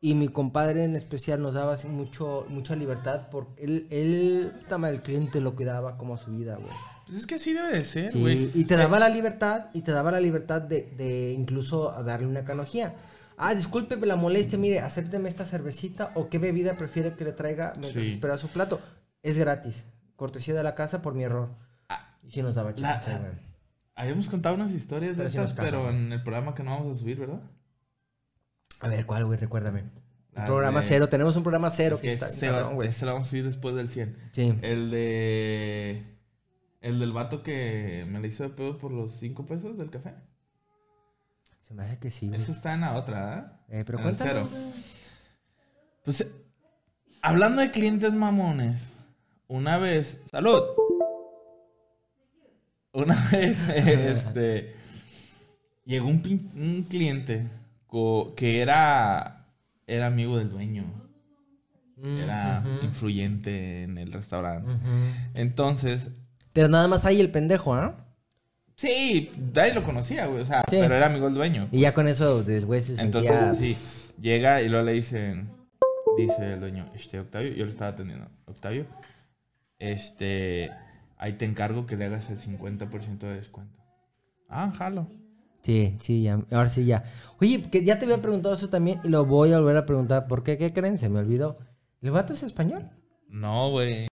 y mi compadre en especial nos daba así mucho, mucha libertad porque él, él, el cliente lo cuidaba como a su vida, güey. Pues es que así debe de ser, Sí, güey. y te daba la libertad, y te daba la libertad de, de incluso darle una canojía. Ah, disculpe la molestia, mire, acépteme esta cervecita o qué bebida prefiere que le traiga mientras Sí. espera su plato. Es gratis. Cortesía de la casa por mi error. Ah, Y sí nos daba la- chance, güey. Habíamos contado unas historias de sí estas, pero en el programa que no vamos a subir, ¿verdad? A ver, ¿cuál, güey? Recuérdame. El Ah, programa de- cero. Tenemos un programa cero Es que, que está se, va- cabrón, güey. ese lo vamos a subir después del 100. Sí. El de... El del vato que me le hizo de pedo por los 5 pesos del café. Se me hace que sí, güey. Eso está en la otra, ¿verdad? Eh, pero en cuéntanos. cero. Pues, eh, hablando de clientes mamones, una vez... ¡Salud! Una [LAUGHS] vez, este... Llegó un, pin- un cliente que era, era amigo del dueño. Era Ujú, influyente en el restaurante. Entonces, Pero nada más ahí el pendejo, ¿ah? sí, Dai lo conocía, güey. O sea, Sí. pero era amigo del dueño. Y ya con eso, después se Entonces, sentía... sí, llega y luego le dicen, dice el dueño, este, Octavio, yo le estaba atendiendo, Octavio, este, ahí te encargo que le hagas el 50% de descuento. Ah, jalo. Sí, sí, ya. Ahora sí, ya. Oye, que ya te había preguntado eso también y lo voy a volver a preguntar. ¿Por qué? ¿Qué creen? Se me olvidó. ¿El vato es español? No, güey.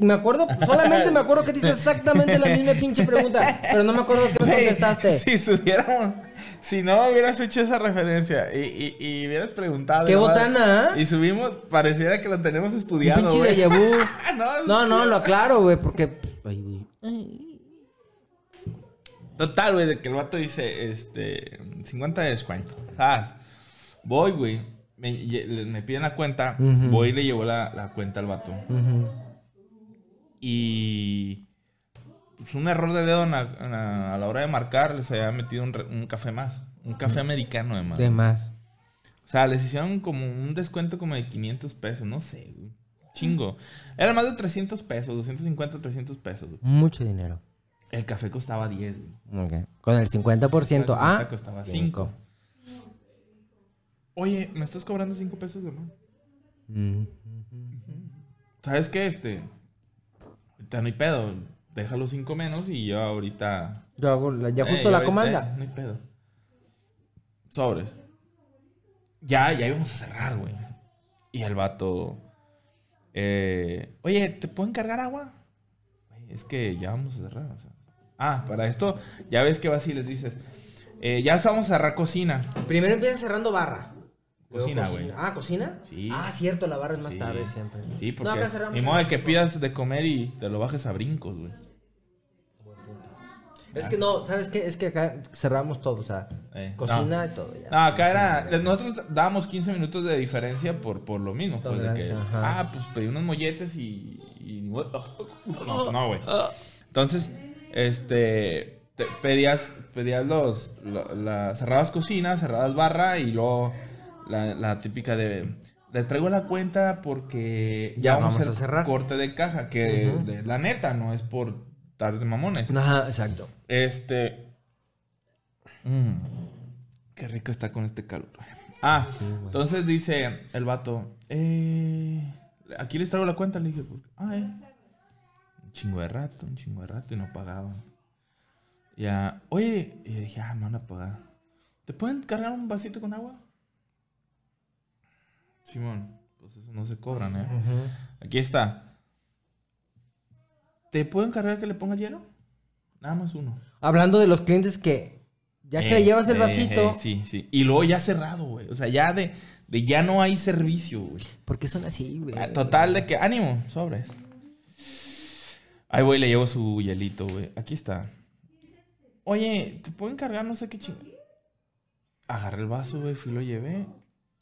Me acuerdo, solamente me acuerdo que te hice exactamente la misma pinche pregunta, pero no me acuerdo qué me contestaste. Si subiéramos, si no hubieras hecho esa referencia y, y, y hubieras preguntado. ¡Qué nomás, botana! Y subimos, pareciera que lo tenemos Un estudiado, pinche de vu. [LAUGHS] no, No, no, lo aclaro, güey, porque. Ay, güey. Total, güey, de que el vato dice, este, 50 de descuento. ¿Sabes? Voy, güey. Me, piden la cuenta. Voy y le llevo la, la cuenta al vato. Ujú. Y. Pues un error de dedo en la- en la- a la hora de marcar, les había metido un, un café más. Un café americano, además. De más. O sea, les hicieron como un descuento como de 500 pesos, no sé, güey. Chingo. Era más de 300 pesos, 250, 300 pesos. güey. Mucho dinero. El café costaba 10, güey. Ok. Con el 50%. Con el 50 Ah, costaba cinco. 5. Oye, ¿me estás cobrando 5 pesos de más? Mm. ¿Sabes qué? Este. No hay pedo. Déjalo 5 menos y yo ahorita. Yo hago la- ya Eh, justo la ahorita, comanda. eh, no hay pedo. Sobres. Ya, ya íbamos a cerrar, güey. Y el vato. eh, Oye, ¿te puedo encargar agua? Es que ya vamos a cerrar. o sea. Ah, para esto, ya ves que vas y les dices. eh, ya vamos a cerrar cocina. Primero empieza cerrando barra. Cocina, güey. Ah, ¿cocina? Sí. Ah, cierto, la barra es más Sí. tarde siempre. Sí, No, porque. acá cerramos. ni modo de que pidas de comer y te lo bajes a brincos, güey. Es que no, ¿sabes qué? Es que acá cerramos todo, o sea, Eh, cocina y todo. Ya. No, acá era. Nosotros dábamos 15 minutos de diferencia por, por lo mismo. Pues, de que, ah, pues pedí unos molletes y. y- [LAUGHS] no, no, güey. Entonces, este. te- pedías pedías los. lo- la, cerrabas cocina, cerrabas barra y luego la, la típica de. Le traigo la cuenta porque Ya vamos, vamos a hacer cerrar. corte de caja. Que de- la neta no es por estar de mamones. Ajá, exacto. Este. mm, qué rico está con este calor. Ah, entonces dice el vato. Eh, aquí les traigo la cuenta. Le dije, pues, ah, eh. Un chingo de rato, un chingo de rato y no pagaban. Ya, oye, y dije, ah, me van a pagar. ¿Te pueden cargar un vasito con agua? Simón, pues eso no se cobran, ¿eh? Aquí está. ¿Te puedo encargar que le pongas hielo? Nada más uno. Hablando de los clientes que ya que Eh, le llevas el eh, vasito, eh, sí, sí. Y luego ya cerrado, güey. O sea, ya de, de ya no hay servicio, güey. ¿por qué son así, güey? Ah, Total de que, ánimo, sobres. Ahí voy, le llevo su hielito, güey. Aquí está. Oye, ¿te puedo encargar no sé qué ching... Agarré el vaso, güey, fui lo llevé.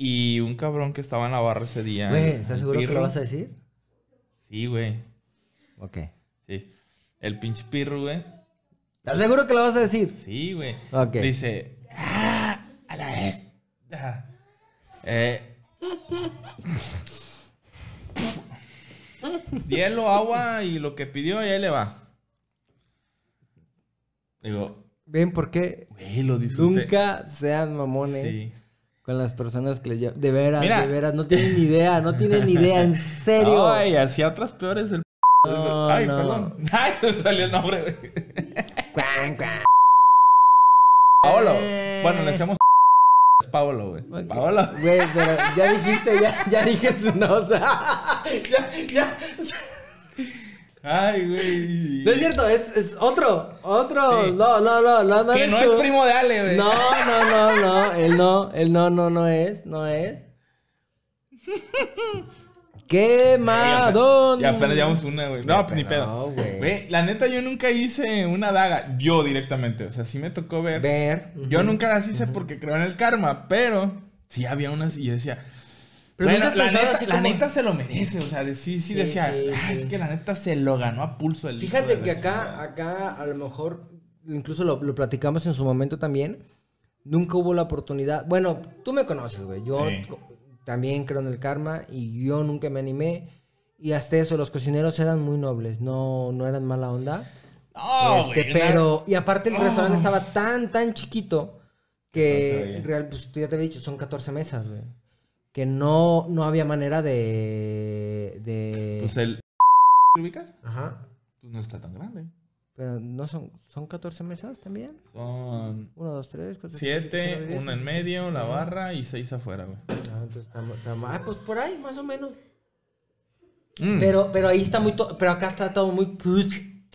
Y un cabrón que estaba en la barra ese día. Güey, ¿estás seguro que lo vas a decir? Sí, güey. Ok. Sí. El pinche pirro, güey. ¿Estás seguro que lo vas a decir? Sí, güey. Ok. Dice, ah, a la vez. Ah. Eh. [LAUGHS] Hielo, agua y lo que pidió, y ahí le va. Digo, ¿Ven por qué? güey, lo disfruté. Nunca sean mamones Sí. Con las personas que les llevan. De veras, Mira. de veras, no tienen ni idea, no tienen ni idea, en [LAUGHS] serio. Ay, hacía otras peores el. No, Ay, no. perdón. [LAUGHS] Ay, me salió el nombre, güey. [LAUGHS] Paolo. Eh. Bueno, le decíamos es Paolo, güey. Paolo. Güey, pero ya dijiste, ya, ya dije su no, o sea, ya, ya. Ay, güey. No es cierto, es, es otro, otro. Sí. No, no, no, no, no. Que no tú. es primo de Ale, güey. No, no, no, no, él no, él no, no, no es, no es. [LAUGHS] Quemadón. Ya apenas llevamos una, güey. No, Qué ni pedo, güey. Güey, la neta, yo nunca hice una daga. Yo directamente. O sea, sí me tocó ver. Ver. Yo nunca las hice porque creo en el karma, pero sí había unas y yo decía. Pero bueno, la, neta, la neta se lo merece. O sea, de- sí, sí, Sí, decía. sí, "Ah. Es que la neta se lo ganó a pulso el Fíjate que acá, acá a lo mejor, incluso lo, lo platicamos en su momento también. Nunca hubo la oportunidad. Bueno, tú me conoces, güey. Yo también creo en el karma y yo nunca me animé. Y hasta eso, los cocineros eran muy nobles, no, no eran mala onda. No, Este, güey, pero, y aparte el Oh. restaurante estaba tan, tan chiquito que, bien. real, pues ya te había dicho, son 14 mesas, güey. Que no, no había manera de, de... Pues el. [LAUGHS] ¿Te ubicas? Ajá. Pues no está tan grande. Pero no son, son 14 mesas también. Son 1, 2, 3, 4, siete, una en medio, la barra y seis afuera, güey. Ah, entonces estamos- ah, pues por ahí, más o menos. Mm. Pero, pero ahí está muy, to- pero acá está todo muy,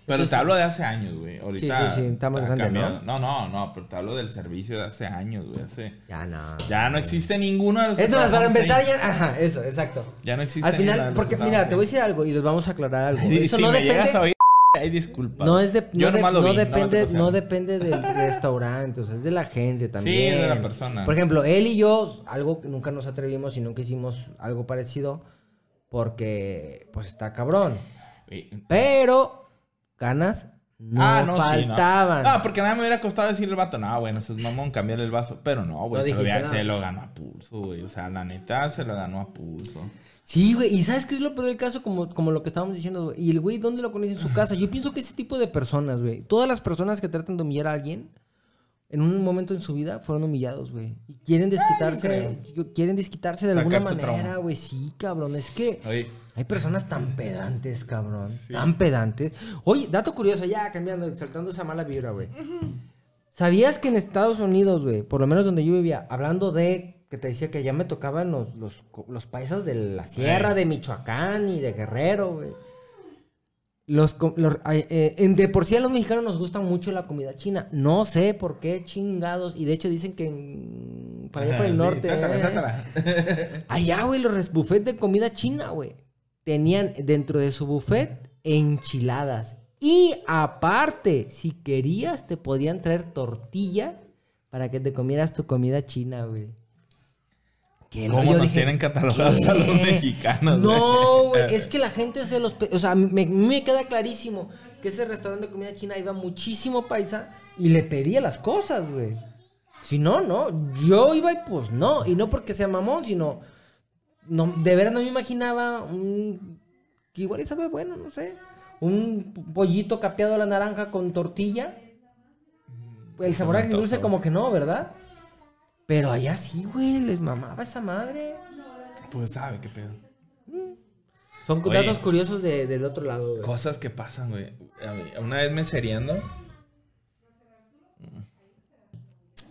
Pero Entonces- te hablo de hace años, güey. Ahorita. sí, sí, está más grande, cambiado. ¿no? No, no, pero te hablo del servicio de hace años, güey. Hace... Ya no. Ya no existe ninguno de los Es más, para empezar ahí. ya... Ajá, eso, exacto. Ya no existe Al final, porque que mira, te voy a decir algo y les vamos a aclarar algo. ahí. Eso si no me depende... llegas a oír, [LAUGHS] hay disculpas. No es de, Yo no, de- no vi, depende, no pases. depende del [LAUGHS] restaurante, o sea, es de la gente también. es de la persona. Por ejemplo, él y yo, algo que nunca nos atrevimos y nunca hicimos algo parecido, porque pues está cabrón. Pero ganas no, ah, no, sí, no. faltaban. No, porque nada me hubiera costado decirle al vato, no, bueno, eso es mamón, cambiarle el vaso. Pero no, güey, No se lo ganó a pulso, güey. O sea, la neta se lo ganó a pulso. Sí, güey, y ¿sabes qué es lo peor del caso? Como, como lo que estábamos diciendo, güey. ¿Y el güey dónde lo conoce? En su [LAUGHS] casa. Yo pienso que ese tipo de personas, güey, todas las personas que tratan de humillar a alguien, en un momento en su vida fueron humillados, güey. Y quieren desquitarse, quieren desquitarse de alguna Sacar manera, güey. Sí, cabrón, es que... Hay personas tan pedantes, cabrón. Tan pedantes. Oye, dato curioso, ya cambiando, saltando esa mala vibra, güey. ¿Sabías que en Estados Unidos, güey, por lo menos donde yo vivía, hablando de que te decía que allá me tocaban los, los, los paisas de la sierra, de Michoacán y de Guerrero, güey? Los, los- eh, en- de por sí a los mexicanos nos gusta mucho la comida china. No sé por qué chingados. Y de hecho dicen que en- para allá por el norte. sácala, eh. [LAUGHS] Allá, güey, los buffets de comida china, güey. Tenían dentro de su buffet enchiladas. Y aparte, si querías, te podían traer tortillas para que te comieras tu comida china, güey. ¿Cómo yo nos dije, tienen catalogados a los mexicanos, No, güey? es que la gente se los... O sea, me, me queda clarísimo que ese restaurante de comida china iba muchísimo paisa y le pedía las cosas, güey. Si no, no. Yo iba y pues no. Y no porque sea mamón, sino... No, de verdad no me imaginaba un... Que igual y sabe bueno, no sé. Un pollito capeado a la naranja con tortilla. El sabor me agridulce como que no, ¿verdad? Pero allá sí, güey, les mamaba esa madre. Pues sabe qué pedo. Son Oye. datos curiosos de- del otro lado, güey. Cosas que pasan, güey. Una vez me seriando.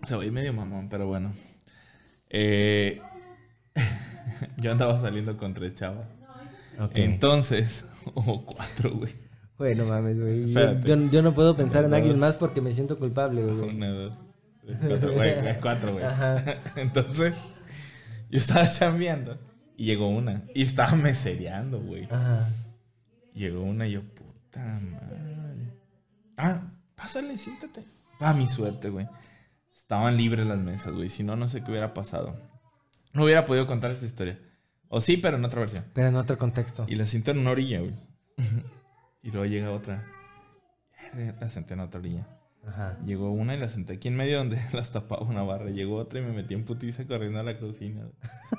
Se va a ir medio mamón, pero bueno. Eh, [LAUGHS] yo andaba saliendo con tres chavas. Ok. Entonces, [LAUGHS] o cuatro, güey. Güey, no mames, güey. Yo, yo- yo no puedo pensar en Dos. alguien más porque me siento culpable, güey. Una, dos, tres, cuatro, güey. [LAUGHS] Cuatro. [LAUGHS] Entonces, yo estaba chambeando y llegó una. Y estaba mesereando, güey. Ajá. Llegó una y yo, puta madre. Ah, pásale, siéntate. Pa' mi suerte, güey. Estaban libres las mesas, güey. Si no, no sé qué hubiera pasado. No hubiera podido contar esta historia. O sí, pero en otra versión. Pero en otro contexto. Y la siento en una orilla, güey. [LAUGHS] y luego llega otra. La senté en otra orilla. Ajá. Llegó una y la senté aquí en medio donde [LAUGHS] las tapaba una barra. Llegó otra y me metí en putiza corriendo a la cocina.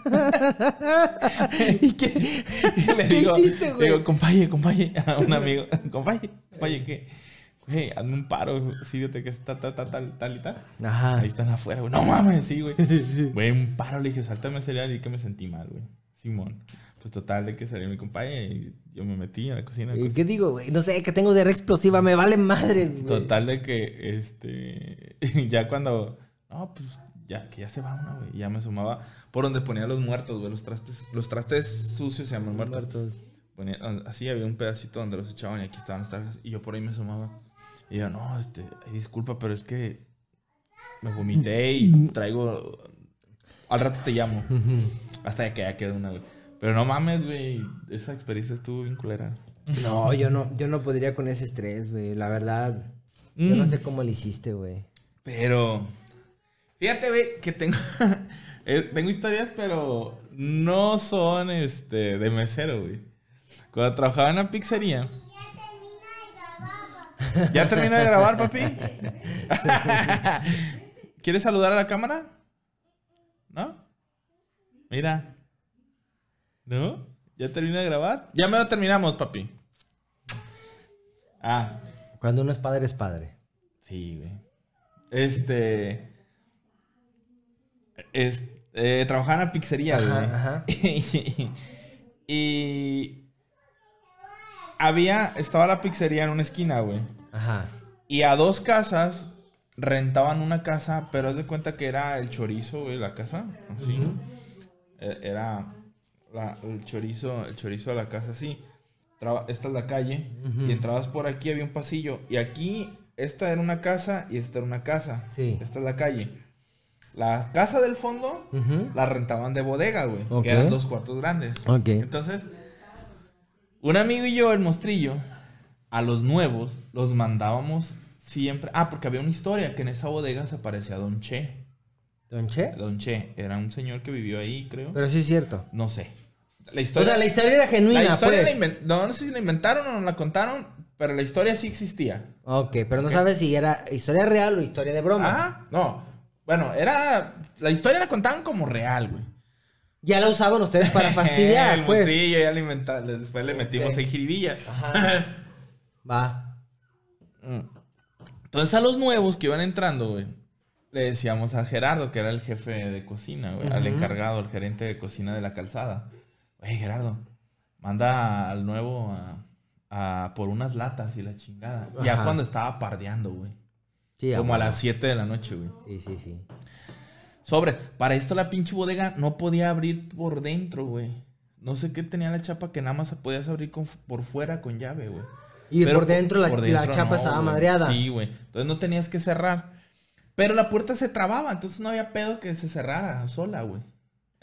[LAUGHS] ¿Y qué? [LAUGHS] Y le ¿Qué digo, hiciste, le güey? digo, compaye, compaye, a un amigo, compaye, compaye, ¿qué? Güey, hazme un paro, sí, que está tal, tal, tal, tal y tal. Ajá. Ahí están afuera, güey. No mames, sí, güey. Güey, un paro, le dije, sáltame el cereal y que me sentí mal, güey. Simón. Pues total, de que salió mi compañía y yo me metí a la cocina. ¿Y pues, ¿Qué digo, güey? No sé, que tengo de explosiva, me vale madres, güey. Total de que, este, [LAUGHS] ya cuando, no, pues, ya, que ya se va una, güey. Ya me sumaba por donde ponía los muertos, güey, los trastes, los trastes sucios se llaman muertos. Muertos. Ponía- así había un pedacito donde los echaban y aquí estaban las tarjas y yo por ahí me sumaba. Y yo, no, este, disculpa, pero es que me vomité y [LAUGHS] traigo, al rato te llamo. Hasta que ya quedó una, güey. Pero no mames, güey, esa experiencia estuvo bien culera. No, yo no, yo no podría con ese estrés, güey. La verdad. Yo Mm. no sé cómo le hiciste, güey. Pero. Fíjate, güey, que tengo. [LAUGHS] eh, tengo historias, pero no son este de mesero, güey. Cuando trabajaba en la pizzería. ¿Ya termina de grabar, papi? [LAUGHS] ¿Quieres saludar a la cámara? ¿No? Mira. ¿No? ¿Ya termina de grabar? Ya me lo terminamos, papi. Ah, Cuando uno es padre, es padre. Sí, güey. Este. Es, eh, trabajaba en la pizzería, Ajá, güey. ajá. y, [LAUGHS] y había. Estaba la pizzería en una esquina, güey. Ajá. Y a dos casas rentaban una casa, pero haz de cuenta que era el chorizo, güey, la casa. Así. E- Era la- el chorizo, el chorizo de la casa así. traba- esta es la calle, y entrabas por aquí, había un pasillo, y aquí, esta era una casa y esta era una casa. Sí. Esta es la calle. La casa del fondo la rentaban de bodega, güey, que eran dos cuartos grandes. Ok. Entonces, un amigo y yo, el mostrillo, a los nuevos los mandábamos siempre. Ah, porque había una historia que en esa bodega se parecía a Don Che. ¿Don Che? Don Che era un señor que vivió ahí, creo. Pero sí es cierto. no sé. La O historia, sea, la historia era genuina, la historia pues. la no, no sé si la inventaron o nos la contaron, pero la historia sí existía. Ok, pero no sabes si era historia real o historia de broma. Ah, no. Bueno, era. La historia la contaban como real, güey. Ya la usaban ustedes para [LAUGHS] fastidiar, el pues. mostrillo ya le inventa- después le metimos Ok. ahí jiribilla. Ajá. [LAUGHS] Va. Mm. Entonces a los nuevos que iban entrando, güey, le decíamos a Gerardo, que era el jefe de cocina, güey, al encargado, el gerente de cocina de la calzada. Gerardo, manda al nuevo a, a por unas latas y la chingada. Ya cuando estaba pardeando, güey. Sí, Como a las 7 de la noche, güey. Sí, sí, sí. Sobre, para esto la pinche bodega no podía abrir por dentro, güey. No sé qué tenía la chapa que nada más se podías abrir con- por fuera con llave, güey. Y Pero por dentro la, por la dentro chapa no, estaba madreada. Sí, güey. Entonces no tenías que cerrar. Pero la puerta se trababa, entonces no había pedo que se cerrara sola, güey.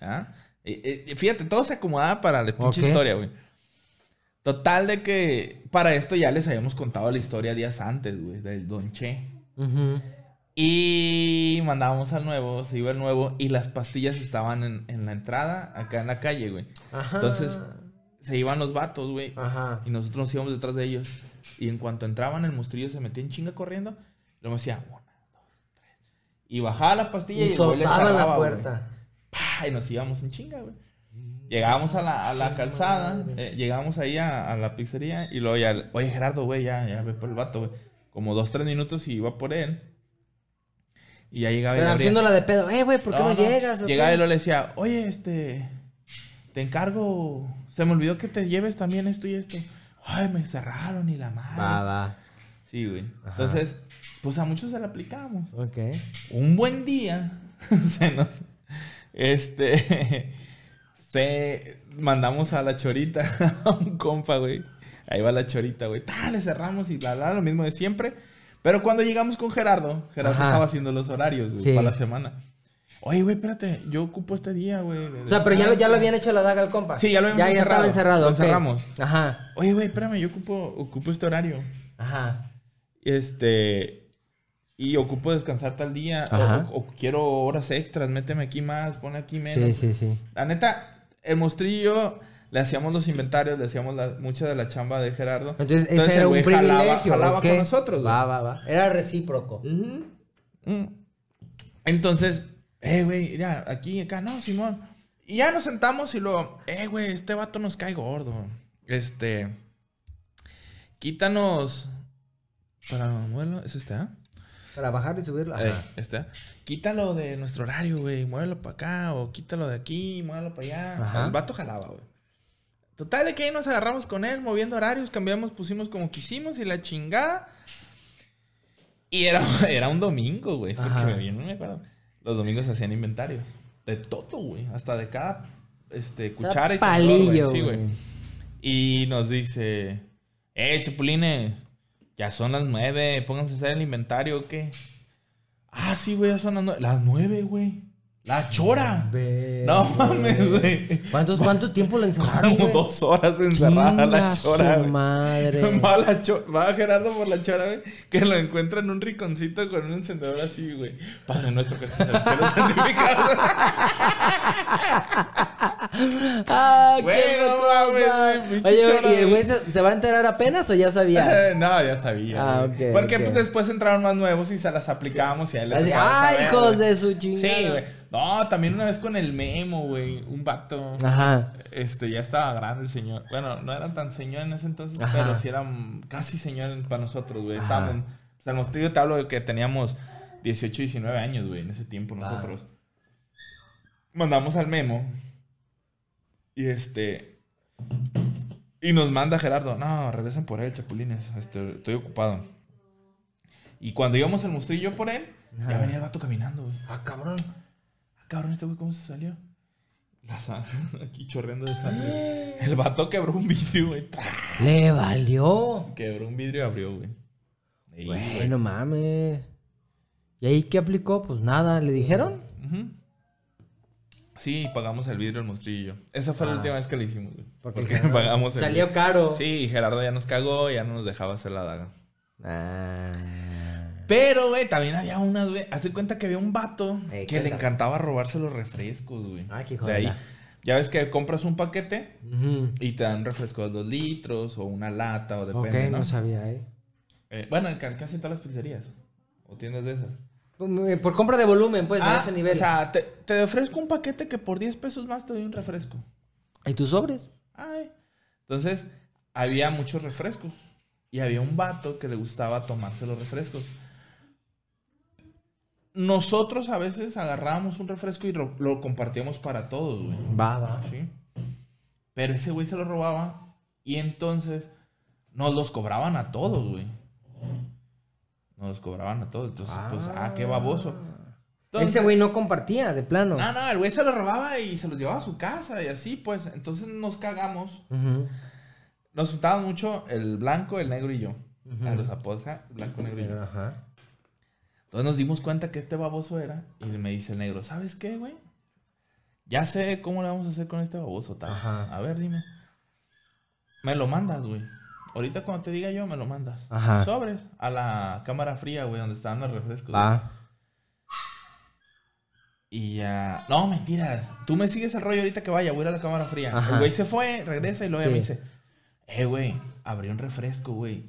¿Ah? Eh, eh, fíjate, todo se acomodaba para la pinche Ok. historia, güey. Total de que para esto ya les habíamos contado la historia días antes, güey, del Don Che. Ujú. Y mandábamos al nuevo, se iba el nuevo y las pastillas estaban en, en la entrada, acá en la calle, güey. Ajá. Entonces se iban los vatos, güey. Ajá. Y nosotros nos íbamos detrás de ellos. Y en cuanto entraban, el mostrillo se metía en chinga corriendo. Y luego me decía, una, dos, tres. Y bajaba la pastilla y, Y soltaban la cerraba, güey. ¡Pah! Y nos íbamos en chinga, güey. Llegábamos a la, a la calzada, eh, llegábamos ahí a, a la pizzería y luego ya, oye Gerardo, güey, ya, ya ve por el vato, güey. Como dos, tres minutos y iba por él. Y ya llegaba y Pero abría. haciéndola de pedo. Eh, güey, ¿por qué no, llegas? Llegaba qué? y luego le decía, oye, este, te encargo, se me olvidó que te lleves también esto y esto. Ay, me cerraron y la madre. Va, va. Sí, güey. Ajá. Entonces, pues a muchos se la aplicamos. Ok. Un buen día, [LAUGHS] se nos, este, [LAUGHS] se, mandamos a la chorita, [LAUGHS] a un compa, güey. Ahí va la chorita, güey. ¡Ta! Le cerramos y bla, bla, lo mismo de siempre. Pero cuando llegamos con Gerardo, Gerardo Ajá. estaba haciendo los horarios, güey, Sí. para la semana. Oye, güey, espérate, yo ocupo este día, güey. O sea, pero ya, lo- ya lo habían hecho la daga al compa. Sí, ya lo habíamos Ya, ya estaba encerrado. Lo encerramos. Ajá. Oye, güey, espérame, yo ocupo, ocupo este horario. Ajá. Este. Y ocupo descansar tal día. o- quiero horas extras, méteme aquí más, pon aquí menos. Sí, sí, sí. La neta, el mostrillo le hacíamos los inventarios, le hacíamos la- mucha de la chamba de Gerardo. Entonces, ese el era un jalaba- privilegio. Jalaba, ¿ok? con nosotros. Va, va, va. Era recíproco. Mm. Entonces, eh, güey, ya, aquí, acá, no, Simón. Y ya nos sentamos y luego, eh, güey, este vato nos cae gordo. Este. Quítanos. Para muévelo, ¿es este, ah? Para bajar y subirlo. Ajá. Ah. Quítalo de nuestro horario, güey. Muévelo para acá, o quítalo de aquí, muévelo para allá. Ajá. El vato jalaba, güey. Total de que ahí nos agarramos con él, moviendo horarios, cambiamos, pusimos como quisimos y la chingada. Y era, [LAUGHS] era un domingo, güey. Porque yo no me acuerdo. Los domingos hacían inventarios. De todo, güey. Hasta de cada este, cuchara y palillo, güey. güey. Y nos dice, eh, chapulines, ya son las nueve, pónganse a hacer el inventario, ¿o qué? Ah, sí, güey, ya son las nueve. Las nueve, güey. La chora. No mames, güey. ¿Cuántos, ¿Cuánto tiempo le encerraron, Como dos horas encerrada la chora, su güey. madre. [LAUGHS] Va, la cho- va Gerardo por la chora, güey, que lo encuentra en un rinconcito con un encendedor así, güey. Padre nuestro que estás en el cielo [LAUGHS] santificado. Ah, qué Güey, no cosa. mames, güey, Oye, ¿y el güey. se, se va a enterar apenas o ya sabía? no, ya sabía. Ah, güey. ok, Porque ok. pues después entraron más nuevos y se las aplicábamos y a él le Así, ¡Ay, hijos de su chingada! Sí, güey. No, también una vez con el memo, güey. Un vato. Ajá. Este, ya estaba grande el señor. Bueno, no eran tan señor en ese entonces, Ajá. pero sí eran casi señor para nosotros, güey. Estábamos. O sea, el mostrillo te hablo de que teníamos 18, 19 años, güey, en ese tiempo Va. nosotros. Mandamos al memo. Y este. Y nos manda Gerardo. No, regresan por él, chapulines. Este, estoy ocupado. Y cuando íbamos al mostrillo por él, ya venía el vato caminando, güey. Ah, cabrón. Cabrón, este güey, ¿cómo se salió? La sangre, [LAUGHS] aquí chorreando de sangre. El vato quebró un vidrio, güey. Le valió. Quebró un vidrio y abrió, güey. Bueno, mames. ¿Y ahí qué aplicó? Pues nada, ¿le dijeron? Ujú. Sí, pagamos el vidrio el monstrillo. Esa fue la Ah. última vez que lo hicimos, güey. Porque Porque, pagamos el Salió caro. Sí, y Gerardo ya nos cagó, ya no nos dejaba hacer la daga. Ah. Pero, güey, también había unas, güey. Hazte cuenta que había un vato Eh, que le encantaba robarse los refrescos, güey. Ah, qué hijo De ahí. Ya ves que compras un paquete y te dan un refresco de dos litros o una lata o Ok, depende, no, ¿no? sabía, ¿eh? Eh, bueno, en ca- casi todas las pizzerías. O tiendas de esas. Por compra de volumen, pues, Ah, de ese nivel. O sea, te, te ofrezco un paquete que por 10 pesos más te doy un refresco. ¿Y tus sobres? Ay. Entonces, había muchos refrescos. Y había un vato que le gustaba tomarse los refrescos. Nosotros a veces agarrábamos un refresco y lo compartíamos para todos, güey. Va, va. Sí. Pero ese güey se lo robaba. Y entonces nos los cobraban a todos, güey. Nos los cobraban a todos. Entonces, pues, ah, qué baboso. Entonces- Ese güey no compartía, de plano. no, no, el güey se lo robaba y se los llevaba a su casa y así, pues. Entonces nos cagamos. Nos juntaban mucho el blanco, el negro y yo. A los aposa, blanco, negro y yo. Ajá. Entonces nos dimos cuenta que este baboso era. Y me dice el negro, ¿sabes qué, güey? Ya sé cómo le vamos a hacer con este baboso, tal. Ajá. A ver, dime. Me lo mandas, güey. Ahorita cuando te diga yo, me lo mandas. Ajá. Sobres. A la cámara fría, güey, donde estaban los refrescos. Va. Y ya. No, mentiras. Tú me sigues el rollo ahorita que vaya, voy a ir a la cámara fría. Ajá. El güey se fue, regresa y luego ya me Sí. dice: Eh, güey, abrí un refresco, güey.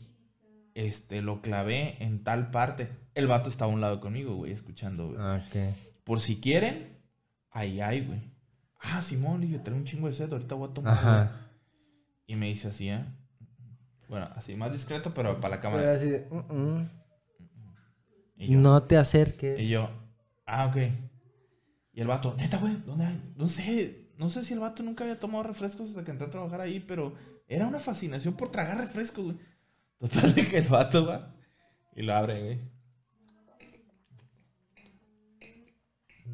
Este, lo clavé en tal parte. El vato estaba a un lado conmigo, güey, escuchando, güey. Ah, Ok. Por si quieren, ahí hay, güey. Ah, Simón, le dije, trae un chingo de sed, ahorita voy a tomar. güey". Ajá. Y me dice así, ¿eh? Bueno, así, más discreto, pero para la Pero cámara. así de, "Mm, mm". Y yo, No te acerques. Y yo, ah, ok. Y el vato, neta, güey, ¿dónde hay? No sé, no sé si el vato nunca había tomado refrescos hasta que entró a trabajar ahí, pero era una fascinación por tragar refrescos, güey. Total de que el vato va y lo abre, güey.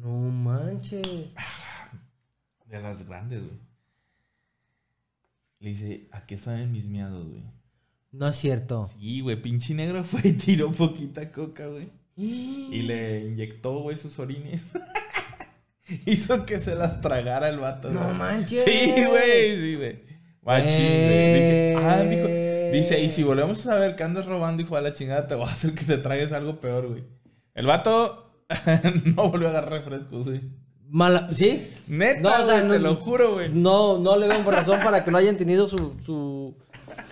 No manches. De las grandes, güey. Le dice, ¿a qué saben mis miados, güey? No es cierto. Sí, güey, pinche negro fue y tiró poquita coca, güey. [GASPS] Y le inyectó, güey, sus orines. [LAUGHS] Hizo que se las tragara el vato, No manches. Sí, güey, sí, güey. Machín, güey. Dije, ah, dijo, dice, y si Eh. volvemos a saber que andas robando, hijo de la chingada, te voy a hacer que te tragues algo peor, güey. El vato [LAUGHS] no volvió a agarrar refrescos, güey. Mala, ¿Sí? Neta, No, o sea, no- te lo juro, güey. No, no le veo por razón para que no hayan tenido su, su,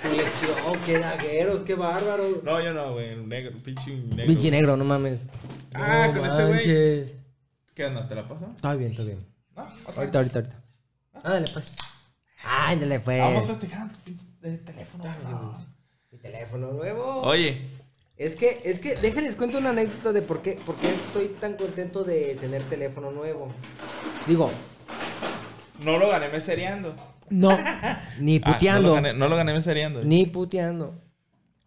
su lección. Qué dagueros, qué bárbaro. No, yo no, güey. Negro, pinche negro. Pinche negro, no mames. Ah, no con ese güey. manches. ¿Qué onda? ¿Te la paso? Está bien, está bien. ¿Otra? Ahorita, ahorita, ahorita. Ándale, pues. Ándale, pues. Vamos festejando tu pinche teléfono. Mi teléfono nuevo. Oye, Es que, es que, déjenles cuento una anécdota de por qué, por qué estoy tan contento de tener teléfono nuevo. Digo, no lo gané mesereando. no, [LAUGHS] ni Ah, no, puteando. gané, no lo gané mesereando. Ni puteando.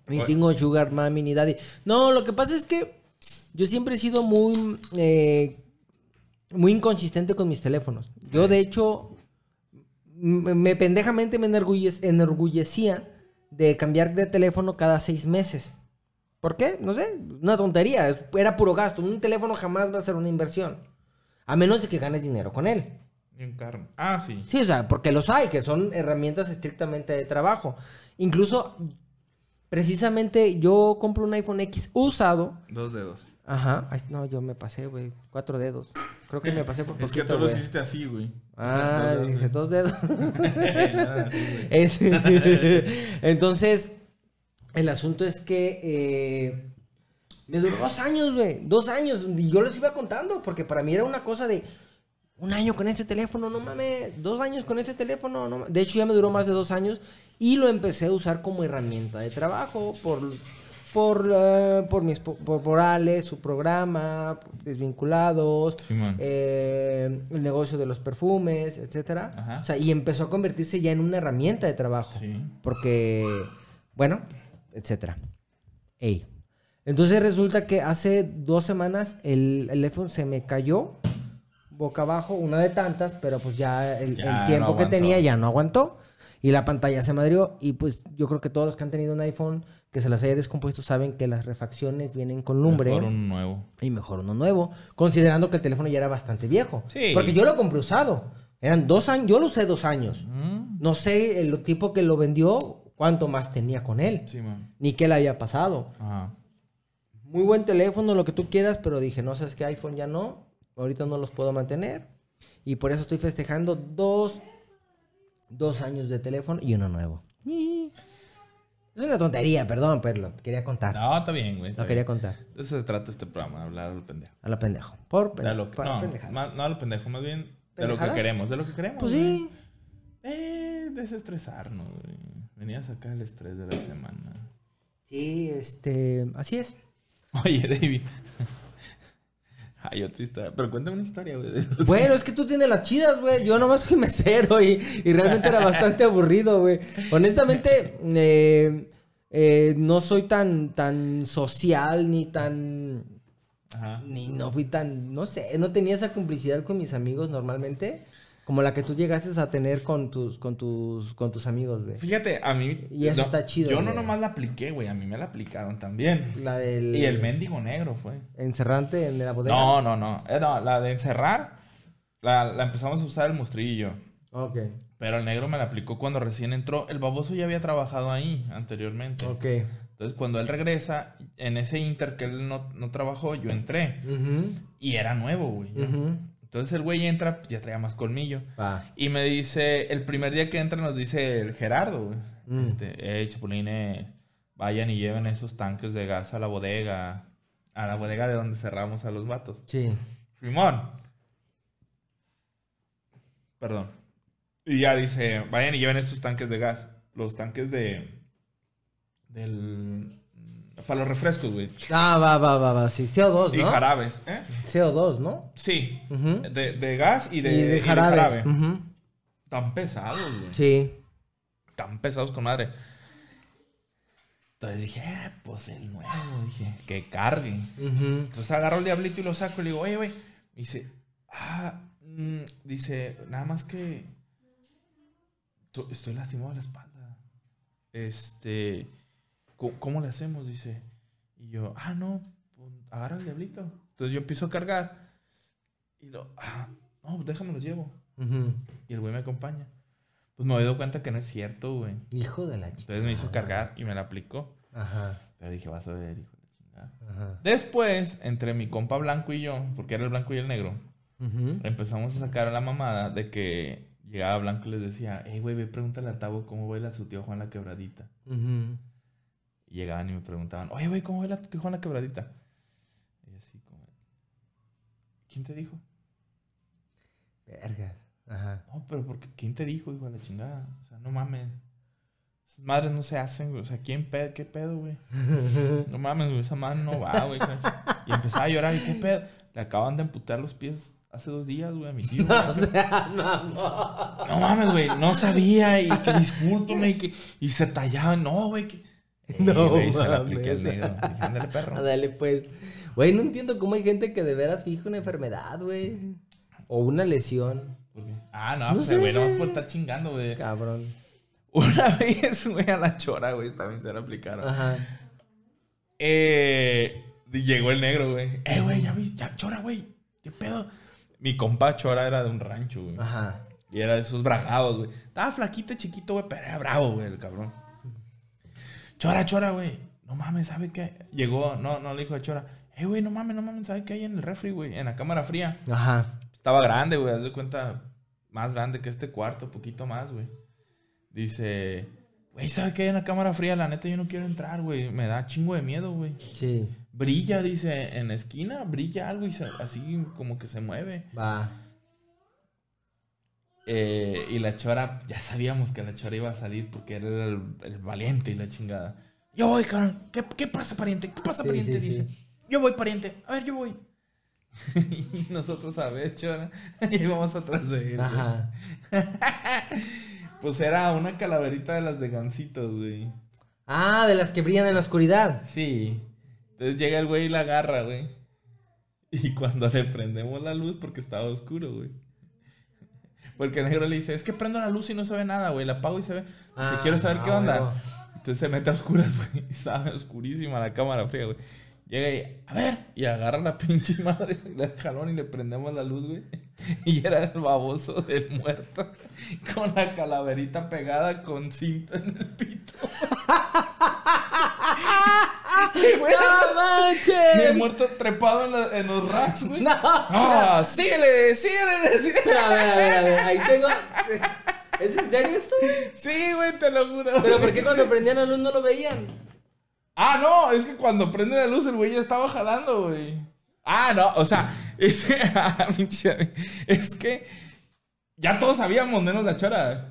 Ni tengo sugar mami ni daddy. No, lo que pasa es que yo siempre he sido muy eh, muy inconsistente con mis teléfonos. Yo de hecho me pendejamente me enorgullec- enorgullecía de cambiar de teléfono cada seis meses. ¿Por qué? No sé, una tontería, era puro gasto. Un teléfono jamás va a ser una inversión. A menos de que ganes dinero con él. Y un carro. Ah, sí. Sí, o sea, porque los hay, que son herramientas estrictamente de trabajo. Incluso, precisamente yo compro un iPhone X usado. Dos dedos. Ajá. Ay, no, yo me pasé, güey. Cuatro dedos. Creo que me pasé por [LAUGHS] Es que poquito, tú lo hiciste así, güey. Ah, Dos dedos, dice dos dedos. [LAUGHS] Nada. [LAUGHS] Es- Entonces, el asunto es que eh, me duró dos años, güey. Dos años. Y yo les iba contando, porque para mí era una cosa de un año con este teléfono, no mames. Dos años con este teléfono, no mames. De hecho, ya me duró más de dos años y lo empecé a usar como herramienta de trabajo por. Por, eh, por, mis, por, por Ale, su programa, Desvinculados, eh, el negocio de los perfumes, etcétera. Ajá. O sea, y empezó a convertirse ya en una herramienta de trabajo. Sí. Porque, bueno, etcétera. Ey. Entonces resulta que hace dos semanas el, el iPhone se me cayó boca abajo, una de tantas, pero pues ya el, el Ya no tiempo que tenía ya no aguantó. Y la pantalla se madrió. Y pues yo creo que todos los que han tenido un iPhone que se las haya descompuesto saben que las refacciones vienen con lumbre. Mejor un nuevo. Y mejor uno nuevo. Considerando que el teléfono ya era bastante viejo. Sí. Porque yo lo compré usado. Eran dos años. Yo lo usé dos años. Mm, No sé el tipo que lo vendió, cuánto más tenía con él. Sí, man. Ni qué le había pasado. Ajá. Muy buen teléfono, lo que tú quieras, pero dije, no sabes que iPhone ya no. Ahorita no los puedo mantener. Y por eso estoy festejando dos, dos años de teléfono y uno nuevo. [LAUGHS] Es una tontería, perdón, pero lo quería contar. No, está bien, güey. lo quería contar. De eso se trata este programa, hablar a lo pendejo. A la pendejo. Por De pendejo. lo que, no, más- no a lo pendejo, más bien de lo que queremos. De lo que queremos. Pues güey. sí. Eh, desestresarnos, güey. Venía a sacar el estrés de la semana. Sí, este. Así es. [LAUGHS] Oye, David. [LAUGHS] Ay, otra historia. Pero cuéntame una historia, güey. [LAUGHS] Bueno, es que tú tienes las chidas, güey. Yo nomás fui mesero y, y realmente era bastante aburrido, güey. Honestamente, eh, eh, no soy tan, tan social ni tan. Ajá. Ni no fui tan. No sé, no tenía esa complicidad con mis amigos normalmente. Como la que tú llegaste a tener con tus, con tus, con tus amigos, güey. Fíjate, a mí. Y eso está chido, Yo no nomás la apliqué, güey. A mí me la aplicaron también. La del. Y el mendigo negro fue. Encerrante en la bodega. No, no, no. Eh, no, la de encerrar. La, la empezamos a usar el mostrillo. Ok, Pero el negro me la aplicó cuando recién entró. El baboso ya había trabajado ahí anteriormente. ok. Entonces, cuando él regresa, en ese inter que él no, no trabajó, yo entré. Ujú, Y era nuevo, güey. ujú. Entonces el güey entra, ya traía más colmillo. Y me dice, el primer día que entra nos dice el Gerardo, güey. Mm. Este, eh, chapulines, vayan y lleven esos tanques de gas a la bodega. A la bodega de donde cerramos a los vatos. Sí. Simón. Perdón. Y ya dice, vayan y lleven esos tanques de gas. Los tanques de... Del... Para los refrescos, güey. Ah, va, va, va, va. Sí, CO2, Y ¿no? jarabes, ¿eh? CO2, ¿no? Sí. De, de gas y de, y de y de jarabe. jarabe. Tan pesados, güey. Sí. Tan pesados con madre. Entonces dije, eh, pues el nuevo. Dije, que cargue. Entonces agarro el diablito y lo saco y le digo, oye, güey. Dice, ah, mm", dice, nada más que estoy lastimado de la espalda. Este, ¿cómo, cómo le hacemos? Dice. Y yo, ah, no, pues, agarra el diablito. Entonces yo empiezo a cargar. Y lo, ah, no, pues déjame lo llevo. Y el güey me acompaña. Pues me doy dado cuenta que no es cierto, güey. Hijo de la chica. Entonces me hizo cargar y me la aplicó. Ajá. Pero dije, vas a ver, hijo de la chingada. Ajá. Después, entre mi compa blanco y yo, porque era el blanco y el negro, empezamos a sacar a la mamada de que llegaba blanco y les decía, hey, güey, ve, pregúntale a Tavo cómo baila su tío Juan la quebradita. Ujú. Y llegaban y me preguntaban, oye, güey, ¿cómo Juan la quebradita? Y así como, ¿quién te dijo? Verga. Ajá. No, pero porque ¿quién te dijo, hijo de la chingada? O sea, no mames. Esas madres no se hacen, güey. O sea, ¿quién pedo? ¿Qué pedo, güey? [LAUGHS] No mames, güey. Esa madre no va, güey. Y empezaba a llorar. ¿Y qué pedo? Le acaban de amputar los pies hace dos días, güey, a mi tío. [LAUGHS] güey. O sea, no. No mames, güey. No sabía. Y que discúlpame. Y, que, y se tallaban. No, güey. Que... No güey. Se mames. apliqué el negro. Dije, ándale, perro. Dale, pues. Güey, no entiendo cómo hay gente que de veras fija una enfermedad, güey. O una lesión. ¿Por qué? Ah, no, No pues, güey. No por estar chingando, güey. Cabrón. Una [LAUGHS] vez, güey, a la chora, güey. También se la aplicaron. Ajá. Eh, llegó el negro, güey. Eh, güey, ya vi, ya, chora, güey. ¿Qué pedo? Mi compa chora era de un rancho, güey. Ajá. Y era de esos bragados, güey. Estaba flaquito, chiquito, güey, pero era bravo, güey, el cabrón. Chora, chora, güey. No mames, ¿sabe qué? Llegó, no, no le dijo a Chora. Eh, güey, no mames, no mames, ¿sabe qué hay en el refri, güey? En la cámara fría. Ajá. Estaba grande, güey, haz de cuenta, más grande que este cuarto, poquito más, güey. Dice, güey, ¿sabe qué hay en la cámara fría? La neta, yo no quiero entrar, güey. Me da chingo de miedo, güey. Sí. Brilla, dice, en la esquina, brilla algo y se- así como que se mueve. Va. Eh, y la chora, ya sabíamos que la chora iba a salir porque era el, el valiente y la chingada. Yo voy, cabrón. ¿Qué, qué pasa, pariente? ¿Qué pasa, Sí, pariente? sí, Dice. sí. Yo voy, pariente. A ver, yo voy. [LAUGHS] y nosotros, a ver, chora. [LAUGHS] y íbamos atrás de él. Ajá. [LAUGHS] Pues era una calaverita de las de gancitos, güey. Ah, de las que brillan en la oscuridad. Sí. Entonces llega el güey y la agarra, güey. Y cuando le prendemos la luz, porque estaba oscuro, güey. Porque el negro le dice, es que prendo la luz y no se ve nada, güey. La apago y se ve. Ah, quiero saber qué ah, onda. huevo. Entonces se mete a oscuras, [LAUGHS] güey. Estaba oscurísima la cámara fría, güey. Llega y, a ver, y agarra la pinche madre, [LAUGHS] da jalón y le prendemos la luz, güey. [LAUGHS] Y era el baboso del muerto, con la calaverita pegada con cinta en el pito. Güey, ¡No manches! el muerto trepado en, la- en los racks, güey. No. ¡Ah! ¡Síguele! ¡Síguele! [LAUGHS] síguele! A ver, a ver, a ver. Ahí tengo. ¿Es en serio esto? güey? Sí, güey, te lo juro. ¿Pero güey. por qué cuando prendían la luz no lo veían? Ah, no, es que cuando prende la luz el güey ya estaba jalando, güey. Ah, no, o sea, [LAUGHS] es, ah, es que ya todos sabíamos, menos la chora.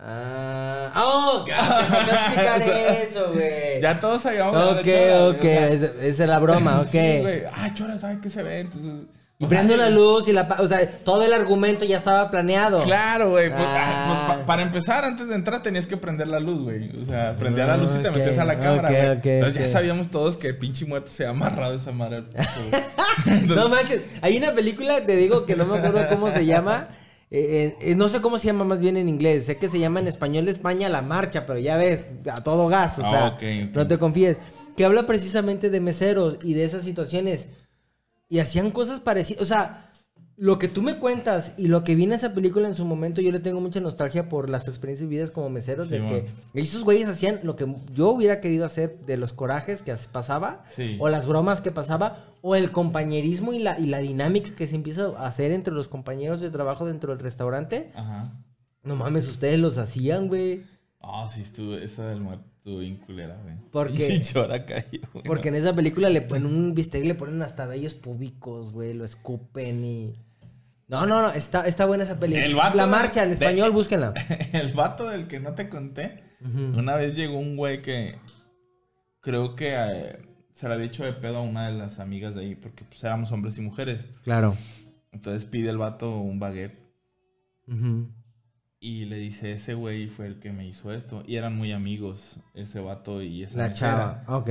Ah, oh, faltó explicar [LAUGHS] eso, güey. Ya todos sabíamos Ok, chora, ok, esa es la broma, [LAUGHS] ok. sí, güey. ah, chora, ¿sabe qué se ve? Entonces. y pues, prendo la luz y la... O sea, todo el argumento ya estaba planeado. Claro, güey. pues, Ah. ah, pues, pa- para empezar, antes de entrar tenías que prender la luz, güey. O sea, prendía la luz y te metías a la cámara, ok, güey. ok, Entonces ya sabíamos todos que pinche muerto se ha amarrado esa madre. [LAUGHS] No manches, hay una película, te digo que no me acuerdo cómo se llama. Eh, eh, no sé cómo se llama más bien en inglés. Sé que se llama en español de España La Marcha, pero ya ves, a todo gas, o Ah, sea, ok, ok. no te confíes. Que habla precisamente de meseros y de esas situaciones. Y hacían cosas parecidas. O sea, lo que tú me cuentas y lo que vi en esa película en su momento, yo le tengo mucha nostalgia por las experiencias vividas como meseros. de que esos güeyes hacían lo que yo hubiera querido hacer de los corajes que as- pasaba, Sí. o las bromas que pasaba, o el compañerismo y la, y la dinámica que se empieza a hacer entre los compañeros de trabajo dentro del restaurante. Ajá. No mames, ustedes los hacían, güey. Ah, sí, estuvo, esa del muerto estuvo bien culera, güey. Porque- cayó, güey. Porque en esa película le ponen un bistec, le ponen hasta vellos púbicos, güey, lo escupen y... No, no, no, está, está buena esa película. El vato La de- marcha, en de- español, [LAUGHS] búsquenla. El vato del que no te conté, una vez llegó un güey que creo que eh, se le había dicho de pedo a una de las amigas de ahí, porque pues éramos hombres y mujeres. Claro. Entonces pide el vato un baguette y le dice, ese güey fue el que me hizo esto. Y eran muy amigos, ese vato y esa La mesera. chava, ok.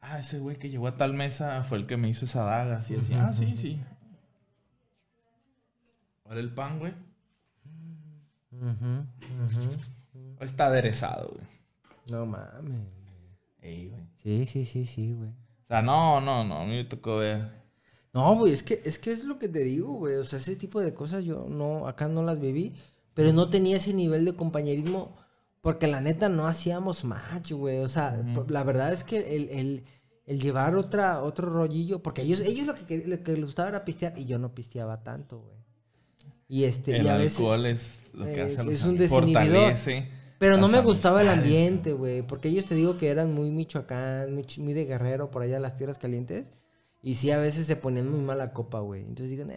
Ah, ese güey que llegó a tal mesa fue el que me hizo esa daga. Así ah, sí, sí. ¿Cuál el pan, güey? Está aderezado, güey. No mames. Ey, güey. Sí, sí, sí, sí, güey. O sea, no, no, no. A mí me tocó ver. No, güey, es que, es que es lo que te digo, güey. O sea, ese tipo de cosas yo no, acá no las viví, pero no tenía ese nivel de compañerismo, porque la neta no hacíamos match, güey. O sea, la verdad es que el, el- el llevar otra, otro rollillo, porque ellos, ellos lo que, lo que les gustaba era pistear, y yo no pisteaba tanto, güey. Y este, El y a veces. alcohol es lo que es- hace es un desinhibidor. Pero no me gustaba el ambiente, güey. Porque ellos te digo que eran muy Michoacán, muy, de guerrero, por allá en las tierras calientes. Y sí, a veces se ponían muy mala copa, güey. Entonces digo, "Nah".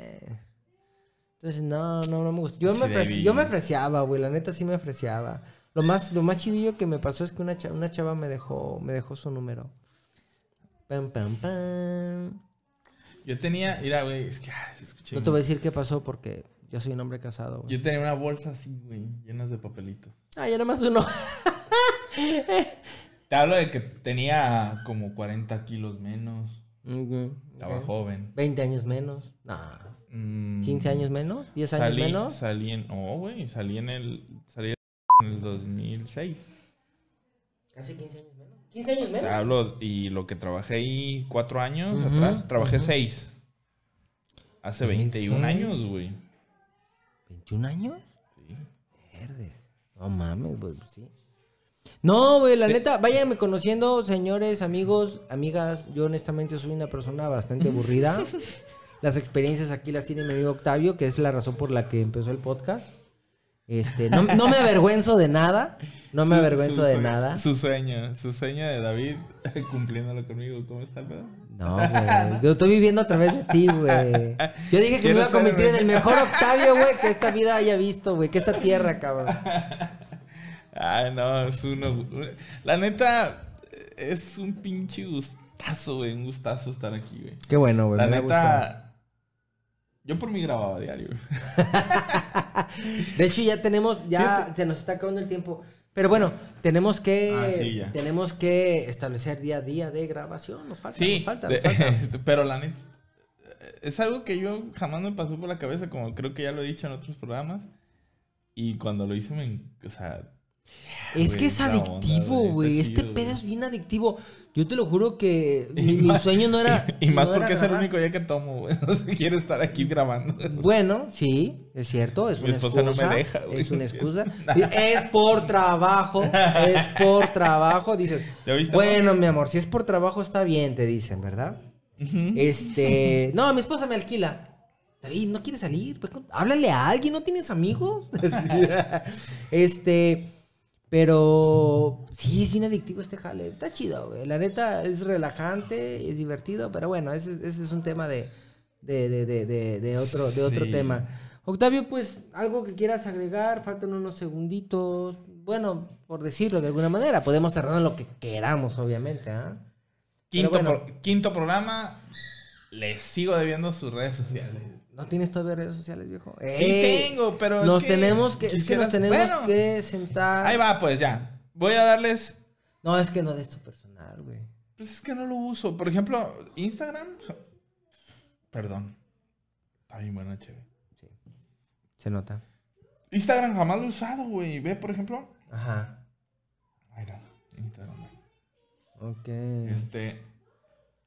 Entonces, no, no, no me gusta. Yo, Sí, me, yo me ofreciaba, güey. La neta sí me ofreciaba. Lo más, lo más chidillo que me pasó es que una, cha- una chava me dejó, me dejó su número. Pam, pam, pam. Yo tenía, mira, güey, es que ah, se escucha No te voy a decir qué pasó porque yo soy un hombre casado, güey. Yo tenía una bolsa así, güey, llenas de papelitos. Ah, ya nada más uno. Te hablo de que tenía como 40 kilos menos. Estaba ok. joven. 20 años menos. No. Mm, 15 años menos, 10 años salí, menos. Salí en, no, güey, salí en el, salí en el 2006. Casi 15 años menos. 15 años Te menos. hablo, y lo que trabajé ahí cuatro años Ujú, atrás, trabajé ujú. seis. Hace 2006. 21 años, güey. ¿21 años? Sí. Verdes. No mames, güey, pues sí. No, güey, la neta, váyanme conociendo, señores, amigos, amigas. Yo honestamente soy una persona bastante aburrida. [LAUGHS] Las experiencias aquí las tiene mi amigo Octavio, que es la razón por la que empezó el podcast. Este, no, no me avergüenzo de nada. No me Su- avergüenzo su de nada. Su sueño, su sueño de David [LAUGHS] cumpliéndolo conmigo. ¿Cómo está pedo? No, güey. Yo estoy viviendo a través de ti, güey. Yo dije que me iba a convertir en el mejor Octavio, güey, que esta vida haya visto, güey. Que esta tierra, cabrón. Ay, no, es uno. La neta, es un pinche gustazo, güey. Un gustazo estar aquí, güey. Qué bueno, güey. La me neta. Yo por mí grababa diario. De hecho, ya tenemos, ya Fíjate. se nos está acabando el tiempo. Pero bueno, tenemos que Ah, sí, tenemos que establecer día a día de grabación. Nos falta, Sí, nos falta, de- nos falta. [LAUGHS] este, pero la neta, es algo que yo jamás me pasó por la cabeza, como creo que ya lo he dicho en otros programas. Y cuando lo hice, me, o sea, Es que es adictivo, güey, Este chido, pedo es bien adictivo. Yo te lo juro que mi, sueño no era. [LAUGHS] Y, más no porque es el único día que tomo, güey. [LAUGHS] No sé, quiero estar aquí grabando. Bueno, sí, es cierto, es Mi una esposa no me excusa. deja, güey. Es una excusa. es por trabajo, es por [LAUGHS] trabajo. Dices, ¿Ya viste, bueno, mi amor, si es por trabajo está bien, te dicen, ¿verdad? Este, no, mi esposa me alquila. David, ¿no quieres salir? Pues, háblale a alguien, ¿no tienes amigos? este, pero sí, es bien adictivo este jale. Está chido, güey. La neta es relajante, es divertido, pero bueno, ese, ese es un tema de, de, de, de, de- otro, de otro Sí. tema. Octavio, pues, algo que quieras agregar, faltan unos segunditos. Bueno, por decirlo de alguna manera, podemos cerrar lo que queramos, obviamente, ¿ah? Quinto, Pero bueno. pro- quinto programa, les sigo debiendo sus redes sociales. ¿No tienes todavía redes sociales, viejo? Sí ¡Ey! tengo, pero nos es que tenemos que, es que nos tenemos Bueno, que sentar. Ahí va, pues ya. Voy a darles No, es que no de esto personal, güey. Pues es que no lo uso. Por ejemplo, Instagram. Perdón. Está bien bueno, chévere. Se nota. Instagram jamás lo he usado, güey. Ve, por ejemplo. Ajá. Mira, Instagram. Ok. Este.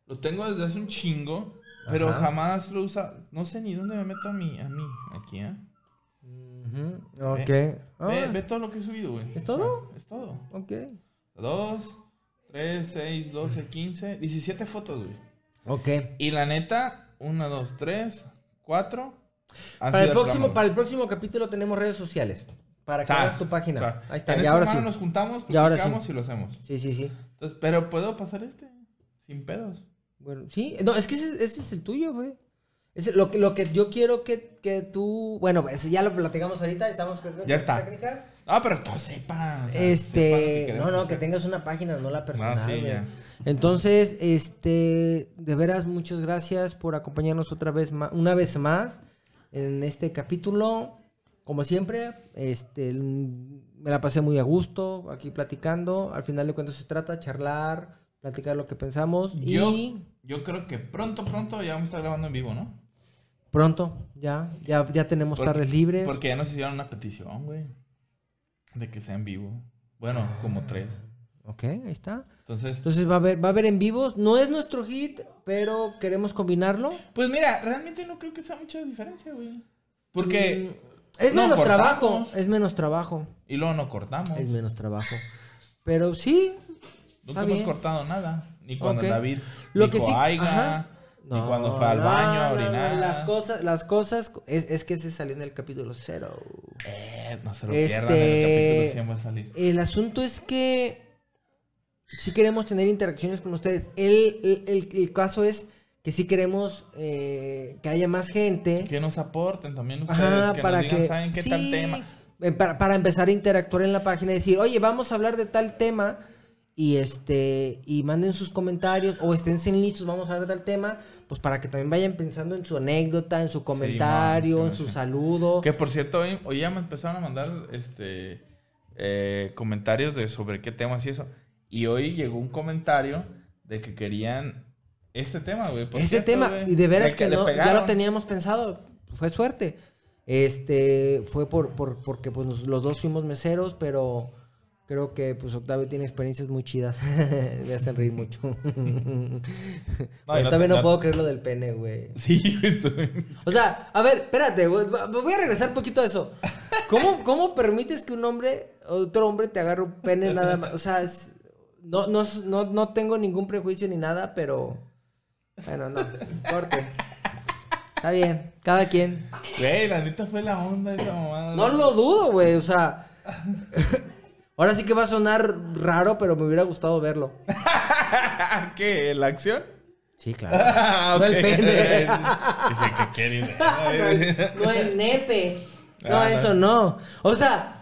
Lo tengo desde hace un chingo. Pero Ajá. jamás lo usa. No sé ni dónde me meto a mí. A mí. Aquí, ¿eh? Ok. Ve, Ah, ve todo lo que he subido, güey. ¿Es O sea, todo? es todo. Ok. 2, 3, 6, 12, 15, 17 fotos, güey. Ok. Y la neta, 1, 2, 3, 4. Para el, próximo, para el próximo capítulo tenemos redes sociales. Para que hagas tu página. Ahí está. En Y esta ahora sí. nos juntamos, Y ahora sí. y lo hacemos. Sí, sí, sí. Entonces, pero puedo pasar este, sin pedos. Bueno, sí. No, es que ese, ese es el tuyo, güey. Ese- lo, que, lo que yo quiero que, que tú... Bueno, ese ya lo platicamos ahorita. Estamos aprendiendo Ya está. técnica. Ah, pero todos sepan. o sea, sepan lo Este, que no, no, que tengas una página, no la personal. Ah, sí, ya. Entonces, este, de veras, muchas gracias por acompañarnos otra vez, una vez más en este capítulo. Como siempre, este, me la pasé muy a gusto aquí platicando. Al final de cuentas se trata charlar, platicar lo que pensamos Yo, y yo creo que pronto, pronto ya vamos a estar grabando en vivo, ¿no? pronto ya, ya, ya tenemos Porque- tardes libres. Porque ya nos hicieron una petición, güey. De que sea en vivo. Bueno, como tres. Ok, ahí está. Entonces, Entonces va a haber, va a haber en vivos. No es nuestro hit, pero queremos combinarlo. pues mira, realmente no creo que sea mucha diferencia, güey. Porque... Mm, Es no menos cortamos. trabajo. Es menos trabajo. Y luego no cortamos. Es menos trabajo. Pero sí. Está hemos cortado nada. Ni cuando. David Lo dijo que sí- "Aiga", ni cuando fue al No, baño a no, orinar. las cosas, las cosas. Es, es que se salió en el capítulo cero. Eh, no se lo Este- pierdan, en el capítulo 100 va a salir. El asunto es que. Sí queremos tener interacciones con ustedes. El, el- el- el caso es que sí queremos eh, que haya más gente. Que nos aporten también ustedes, Ajá, que para nos digan, que. ¿saben qué tal tema? eh, Para, para empezar a interactuar en la página y decir, oye, vamos a hablar de tal tema. Y este. Y manden sus comentarios. O esténse listos, vamos a hablar de tal tema. Pues para que también vayan pensando en su anécdota, en su comentario, man, en su saludo. Que por cierto, hoy, hoy ya me empezaron a mandar este eh, comentarios de sobre qué temas y eso. Y hoy llegó un comentario de que querían este tema, güey. Este cierto, tema, güey. y de veras que le no, ya lo teníamos pensado, fue suerte. Este, fue por, por porque pues los dos fuimos meseros, pero creo que pues Octavio tiene experiencias muy chidas. [LAUGHS] Me hacen reír mucho. Güey, [LAUGHS] no también no, no- puedo creer lo del pene, güey. Sí, [LAUGHS] estoy- O sea, a ver, espérate, güey, voy a regresar un poquito a eso. ¿Cómo, cómo permites que un hombre, otro hombre te agarre un pene nada más? O sea, es- no, no, no, no tengo ningún prejuicio ni nada, pero... Bueno, no, corte. Está bien, cada quien. Güey, la neta fue la onda esa mamada. No lo dudo, güey, o sea... Ahora sí que va a sonar raro, pero me hubiera gustado verlo. [LAUGHS] ¿Qué? ¿La acción? Sí, [LAUGHS] claro. Ah, No el pene. No, el, [LAUGHS] no el nepe. No, Ah, no. eso no. O sea,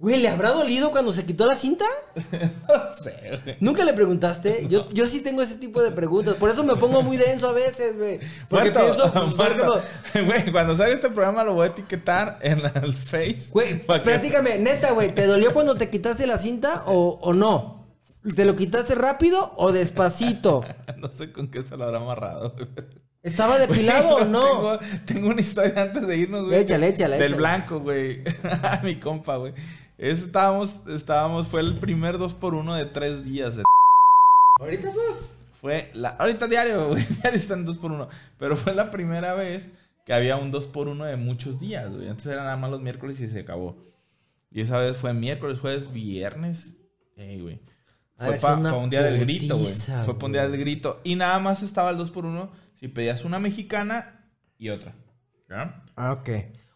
Güey, ¿le habrá dolido cuando se quitó la cinta? [LAUGHS] No sé, güey. ¿Nunca le preguntaste? [LAUGHS] Yo, yo sí tengo ese tipo de preguntas. Por eso me pongo muy denso a veces, güey. Porque Muerto, pienso, pues, [LAUGHS] Güey, cuando salga este programa lo voy a etiquetar en el Face. Güey, Pa' que- platícame, neta, güey, ¿te dolió cuando te quitaste la cinta o, o no? ¿Te lo quitaste rápido o despacito? No sé con qué se lo habrá amarrado. ¿Estaba depilado o no? Tengo, tengo una historia antes de irnos, güey. Échale, échale, Del échale. blanco, güey. Mi compa, güey. Eso estábamos, estábamos, fue el primer 2 por 1 de 3 días. de- Ahorita, güey. Fue la, ahorita diario, [LAUGHS] güey. Diario están 2 por 1 Pero fue la primera vez que había un 2 por 1 de muchos días, güey. Antes era nada más los miércoles y se acabó. Y esa vez fue miércoles, jueves, viernes. Ey, güey. Ha Fue para una un día del grito, güey. Fue para un día del grito. Y nada más estaba el 2 por 1 si pedías una mexicana y otra. ¿Ya? Ah, ok.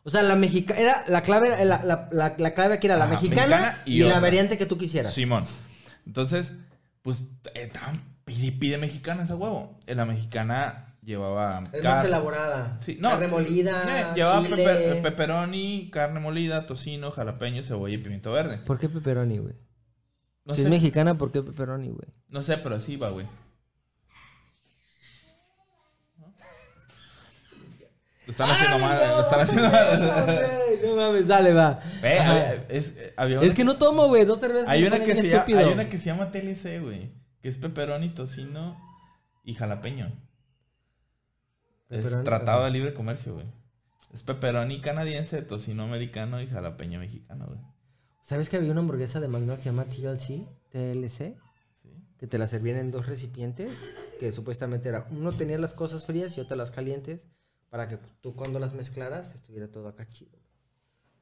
O sea, la mexicana, era la clave, era- la, la, la, la clave aquí era la Ajá, mexicana, mexicana y y, la variante que tú quisieras. Simón. Entonces, pues eh, estaban pide, pide mexicanas a huevo. En la mexicana llevaba. Es car- más elaborada. Sí, no, Carne molida, eh, llevaba chile. pepe- pepperoni, carne molida, tocino, jalapeño, cebolla y pimiento verde. ¿Por qué pepperoni, güey? No si sé, es mexicana, ¿por qué pepperoni, güey? no sé, pero así va, güey. Están haciendo mal, lo están haciendo mal. No mames, dale, va. Ve, Ajá. había- es, eh, había una- Es que no tomo, güey, dos cervezas. hay una, que se llama, estúpido. hay una que se llama TLC, güey. Que es pepperoni, tocino y jalapeño. Es tratado de libre comercio, güey. Es pepperoni canadiense, tocino americano y jalapeño mexicano, güey. ¿Sabes que había una hamburguesa de McDonald's que se llama TLC? TLC. Sí. Que te la servían en dos recipientes. Que supuestamente era. Uno tenía las cosas frías y otro las calientes. Para que tú cuando las mezclaras estuviera todo acá chido.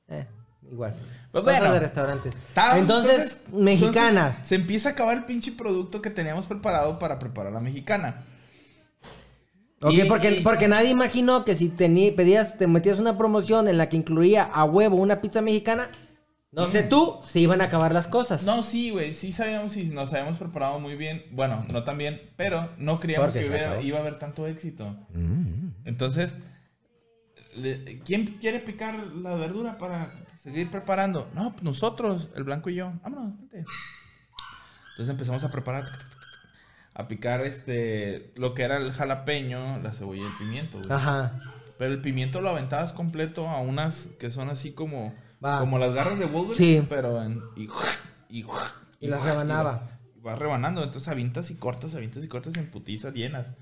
Eh, igual. Pues Cosas bueno. de restaurantes. Estábamos, entonces, mexicana. entonces, se empieza a acabar el pinche producto que teníamos preparado para preparar la mexicana. Ok, Y- porque, y- porque nadie imaginó que si tení- pedías, te metías una promoción en la que incluía a huevo una pizza mexicana, no sé tú, se iban a acabar las cosas. No, sí, güey, sí sabíamos y nos habíamos preparado muy bien. Bueno, no tan bien, pero no creíamos Porque que hubiera- iba a haber tanto éxito. Entonces, le- ¿quién quiere picar la verdura para seguir preparando? No, pues nosotros, el blanco y yo. Vámonos, vente. Entonces empezamos a preparar, a picar este, lo que era el jalapeño, la cebolla y el pimiento. güey. Ajá. Pero el pimiento lo aventabas completo a unas que son así como, Va. como las garras de Wolverine, Sí. pero en, y, y, Y las rebanaba. vas rebanando, entonces avientas y cortas, avientas y cortas en putizas llenas.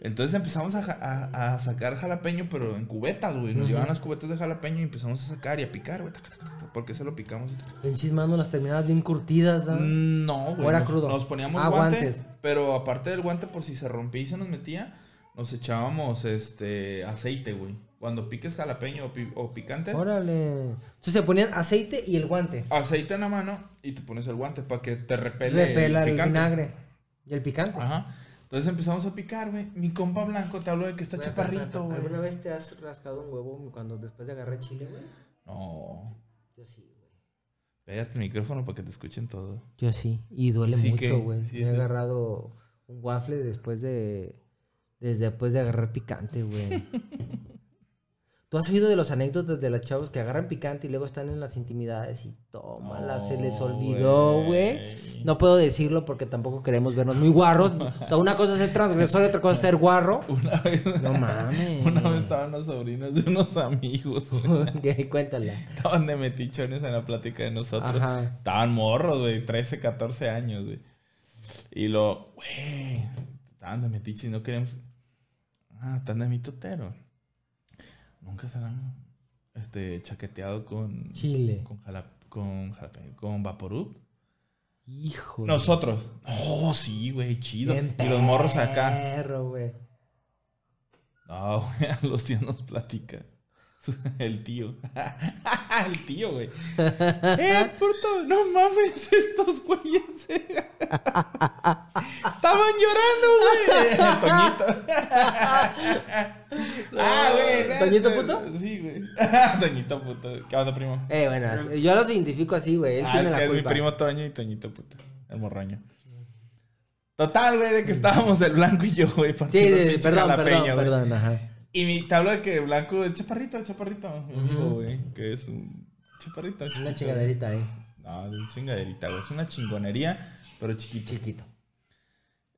Entonces empezamos a, a- a sacar jalapeño, pero en cubetas, güey. Nos llevaban las cubetas de jalapeño y empezamos a sacar y a picar, güey. tac, tac, tac, tac, ¿Por qué se lo picamos? Pinches manos las terminabas bien curtidas, ¿no? Mm, No, güey. ¿O era nos, crudo? Nos poníamos Ah, guante, guantes. pero aparte del guante, por si se rompía y se nos metía, nos echábamos este aceite, güey. Cuando piques jalapeño o, pi- o picante, Órale. Entonces se ponían aceite y el guante. aceite en la mano y te pones el guante para que te repele Repela el picante. vinagre. Y el picante. Ajá. Entonces empezamos a picar, güey. Mi compa blanco te habló de que está Güey, chaparrito, ¿Alguna güey. vez te has rascado un huevo cuando después de agarrar chile, güey? No. Yo sí, güey. Pégate el micrófono para que te escuchen todo. Yo sí. Y duele Sí mucho, güey. sí, Me he sí. agarrado un waffle después de. Desde después de agarrar picante, güey. [LAUGHS] ¿Tú has oído de los anécdotas de los chavos que agarran picante y luego están en las intimidades y tómala, se les olvidó, güey? No puedo decirlo porque tampoco queremos vernos muy guarros. [LAUGHS] O sea, una cosa es ser transgresor y otra cosa es ser guarro. [LAUGHS] Una vez, No [LAUGHS] mames. una vez estaban los sobrinos de unos amigos, güey. Ok, Cuéntala. Estaban de metichones en la plática de nosotros. Ajá. Estaban morros, güey, 13, 14 años, güey. Y lo, güey, estaban de metiche y no queremos. Ah, están de mitotero. Nunca se han este, chaqueteado con. Chile. Con, jala, con, jalapeño, con Vaporub. Hijo. Nosotros. Oh, sí, güey, chido. Bien y los morros acá. perro, güey. No, [LAUGHS] güey, a los tíos nos platica. [LAUGHS] El tío. [LAUGHS] El tío, güey. ¡Eh, puto! ¡No mames, estos güeyes! ¡Estaban llorando, güey! [LAUGHS] Toñito. ah, güey. ¿Toñito neta, puto? Sí, güey. Toñito puto. ¿Qué onda, primo? Eh, bueno, yo los identifico así, güey. Él Ah, tiene es la que es mi primo Toño y Toñito puto. El morroño. Total, güey, de que estábamos el blanco y yo, güey. Sí, sí, pinche perdón, jalapeño, perdón, perdón, ajá. Y mi tabla de que blanco es chaparrito, chaparrito. Mi amigo, Ujú. güey. Que es un Chaparrito, Una chingaderita ahí. No, es una chingaderita, güey. Es una chingonería, pero chiquito. Chiquito.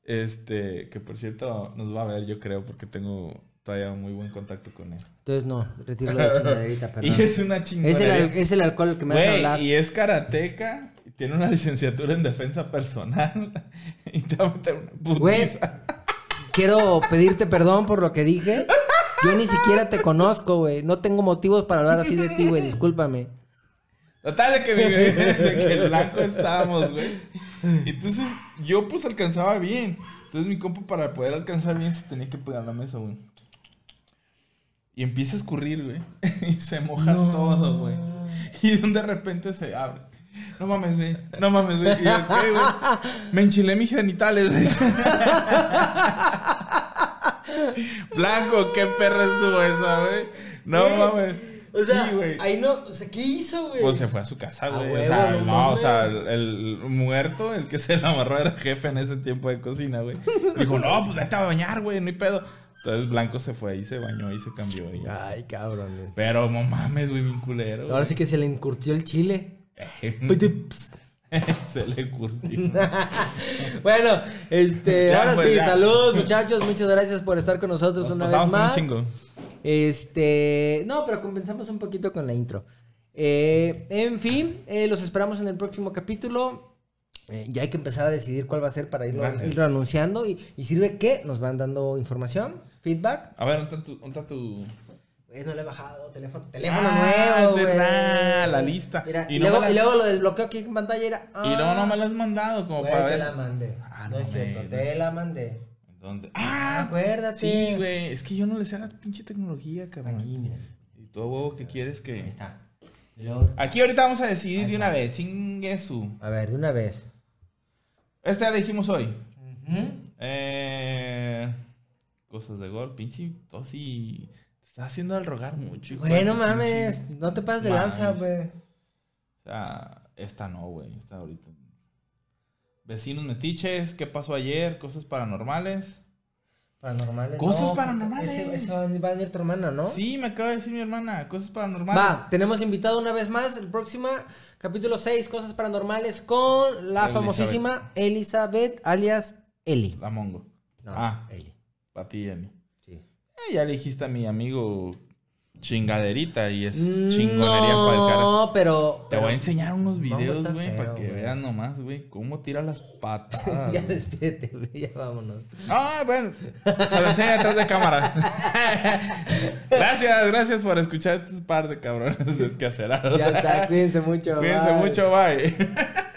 Este, que por cierto nos va a ver, yo creo, porque tengo todavía muy buen contacto con él. Entonces no, retiro la [LAUGHS] chingaderita, perdón. Y es una Es el, chingonería. es el alcohol el que me hace Güey, hablar. y es karateca, tiene una licenciatura en defensa personal, [LAUGHS] y te va a meter una Güey, putiza. quiero pedirte perdón por lo que dije. [LAUGHS] Yo ni siquiera te conozco, güey. No tengo motivos para hablar así de ti, güey. [LAUGHS] Discúlpame. Total de que, de que el blanco estábamos, güey. Entonces, yo pues alcanzaba bien. Entonces mi compa para poder alcanzar bien se tenía que pegar la mesa, güey. Y empieza a escurrir, güey. [LAUGHS] Y se moja todo, güey. Y de repente se abre. No mames, güey. No mames, güey. Y yo, ¿qué, güey? Me enchilé mis genitales, güey. [LAUGHS] Blanco, qué perra estuvo esa, güey. No Güey, mames. O sea, sí, güey. ahí no, o sea, ¿qué hizo, güey? Pues se fue a su casa, A güey. o sea, no no, o sea, el, el muerto, el que se la amarró era jefe en ese tiempo de cocina, güey. [LAUGHS] Dijo, no, pues vete a bañar, güey, no hay pedo. Entonces Blanco se fue y se bañó y se cambió. Y. Ay, cabrón. güey. Pero no mames, güey, bien culero. Ahora güey. sí que se le encurtió el chile. [LAUGHS] [LAUGHS] se le curtió. [LAUGHS] bueno, este, [LAUGHS] Ya, ahora pues, sí, ya. salud, muchachos. Muchas gracias por estar con nosotros Nos una vez con un más. chingo. Este, no, pero compensamos un poquito con la intro. Eh, en fin, eh, los esperamos en el próximo capítulo. Eh, ya hay que empezar a decidir cuál va a ser para irlo, irlo anunciando. Y, y sirve que nos van dando información, feedback. A ver, ¿dónde está tu...? dónde está tu... Eh, no le he bajado, teléfono, teléfono Ah, nuevo, güey. la lista. Mira, y, luego, y luego lo desbloqueo aquí en pantalla y era. Y luego no me ah, la has mandado como güey, para te ver. la mandé. Ah, no, no es cierto, te la mandé. ¿Dónde? Ah, Ah, acuérdate. Sí, güey. Es que yo no le sé a la pinche tecnología, cabrón. Aquí, mira. Y todo huevo que quieres que... Ahí está. Luego- Aquí ahorita vamos a decidir Ahí de una vez. Chingue su. A ver, de una vez. Esta la dijimos hoy. Eh, cosas de gol, pinche tos y... Te está haciendo al rogar mucho. hijo Bueno, tu mames, pinche- no te pases de Mames. lanza, güey. O sea, esta no, güey. Esta ahorita. Vecinos metiches, ¿qué pasó ayer? Cosas paranormales. Paranormales. Cosas no, paranormales. Ese, ese va, a venir- va a venir tu hermana, ¿no? Sí, me acaba de decir mi hermana. Cosas paranormales. Va, tenemos invitado una vez más, el próximo capítulo 6, Cosas Paranormales, con la Elizabeth. famosísima Elizabeth, alias Eli. La mongo. No, Ah. Eli. Para ti, Jenny. Eh, ya le dijiste a mi amigo chingaderita y es chingonería para el cara. No, pero... Te voy a enseñar unos videos, está güey, para que vean nomás, güey, cómo tira las patadas. [LAUGHS] Ya despídete, güey, ya vámonos. Ah, bueno, se lo enseña detrás de cámara. [LAUGHS] gracias, gracias por escuchar este par de cabrones [LAUGHS] descacerados. Ya está, cuídense mucho. Cuídense bye. mucho, bye.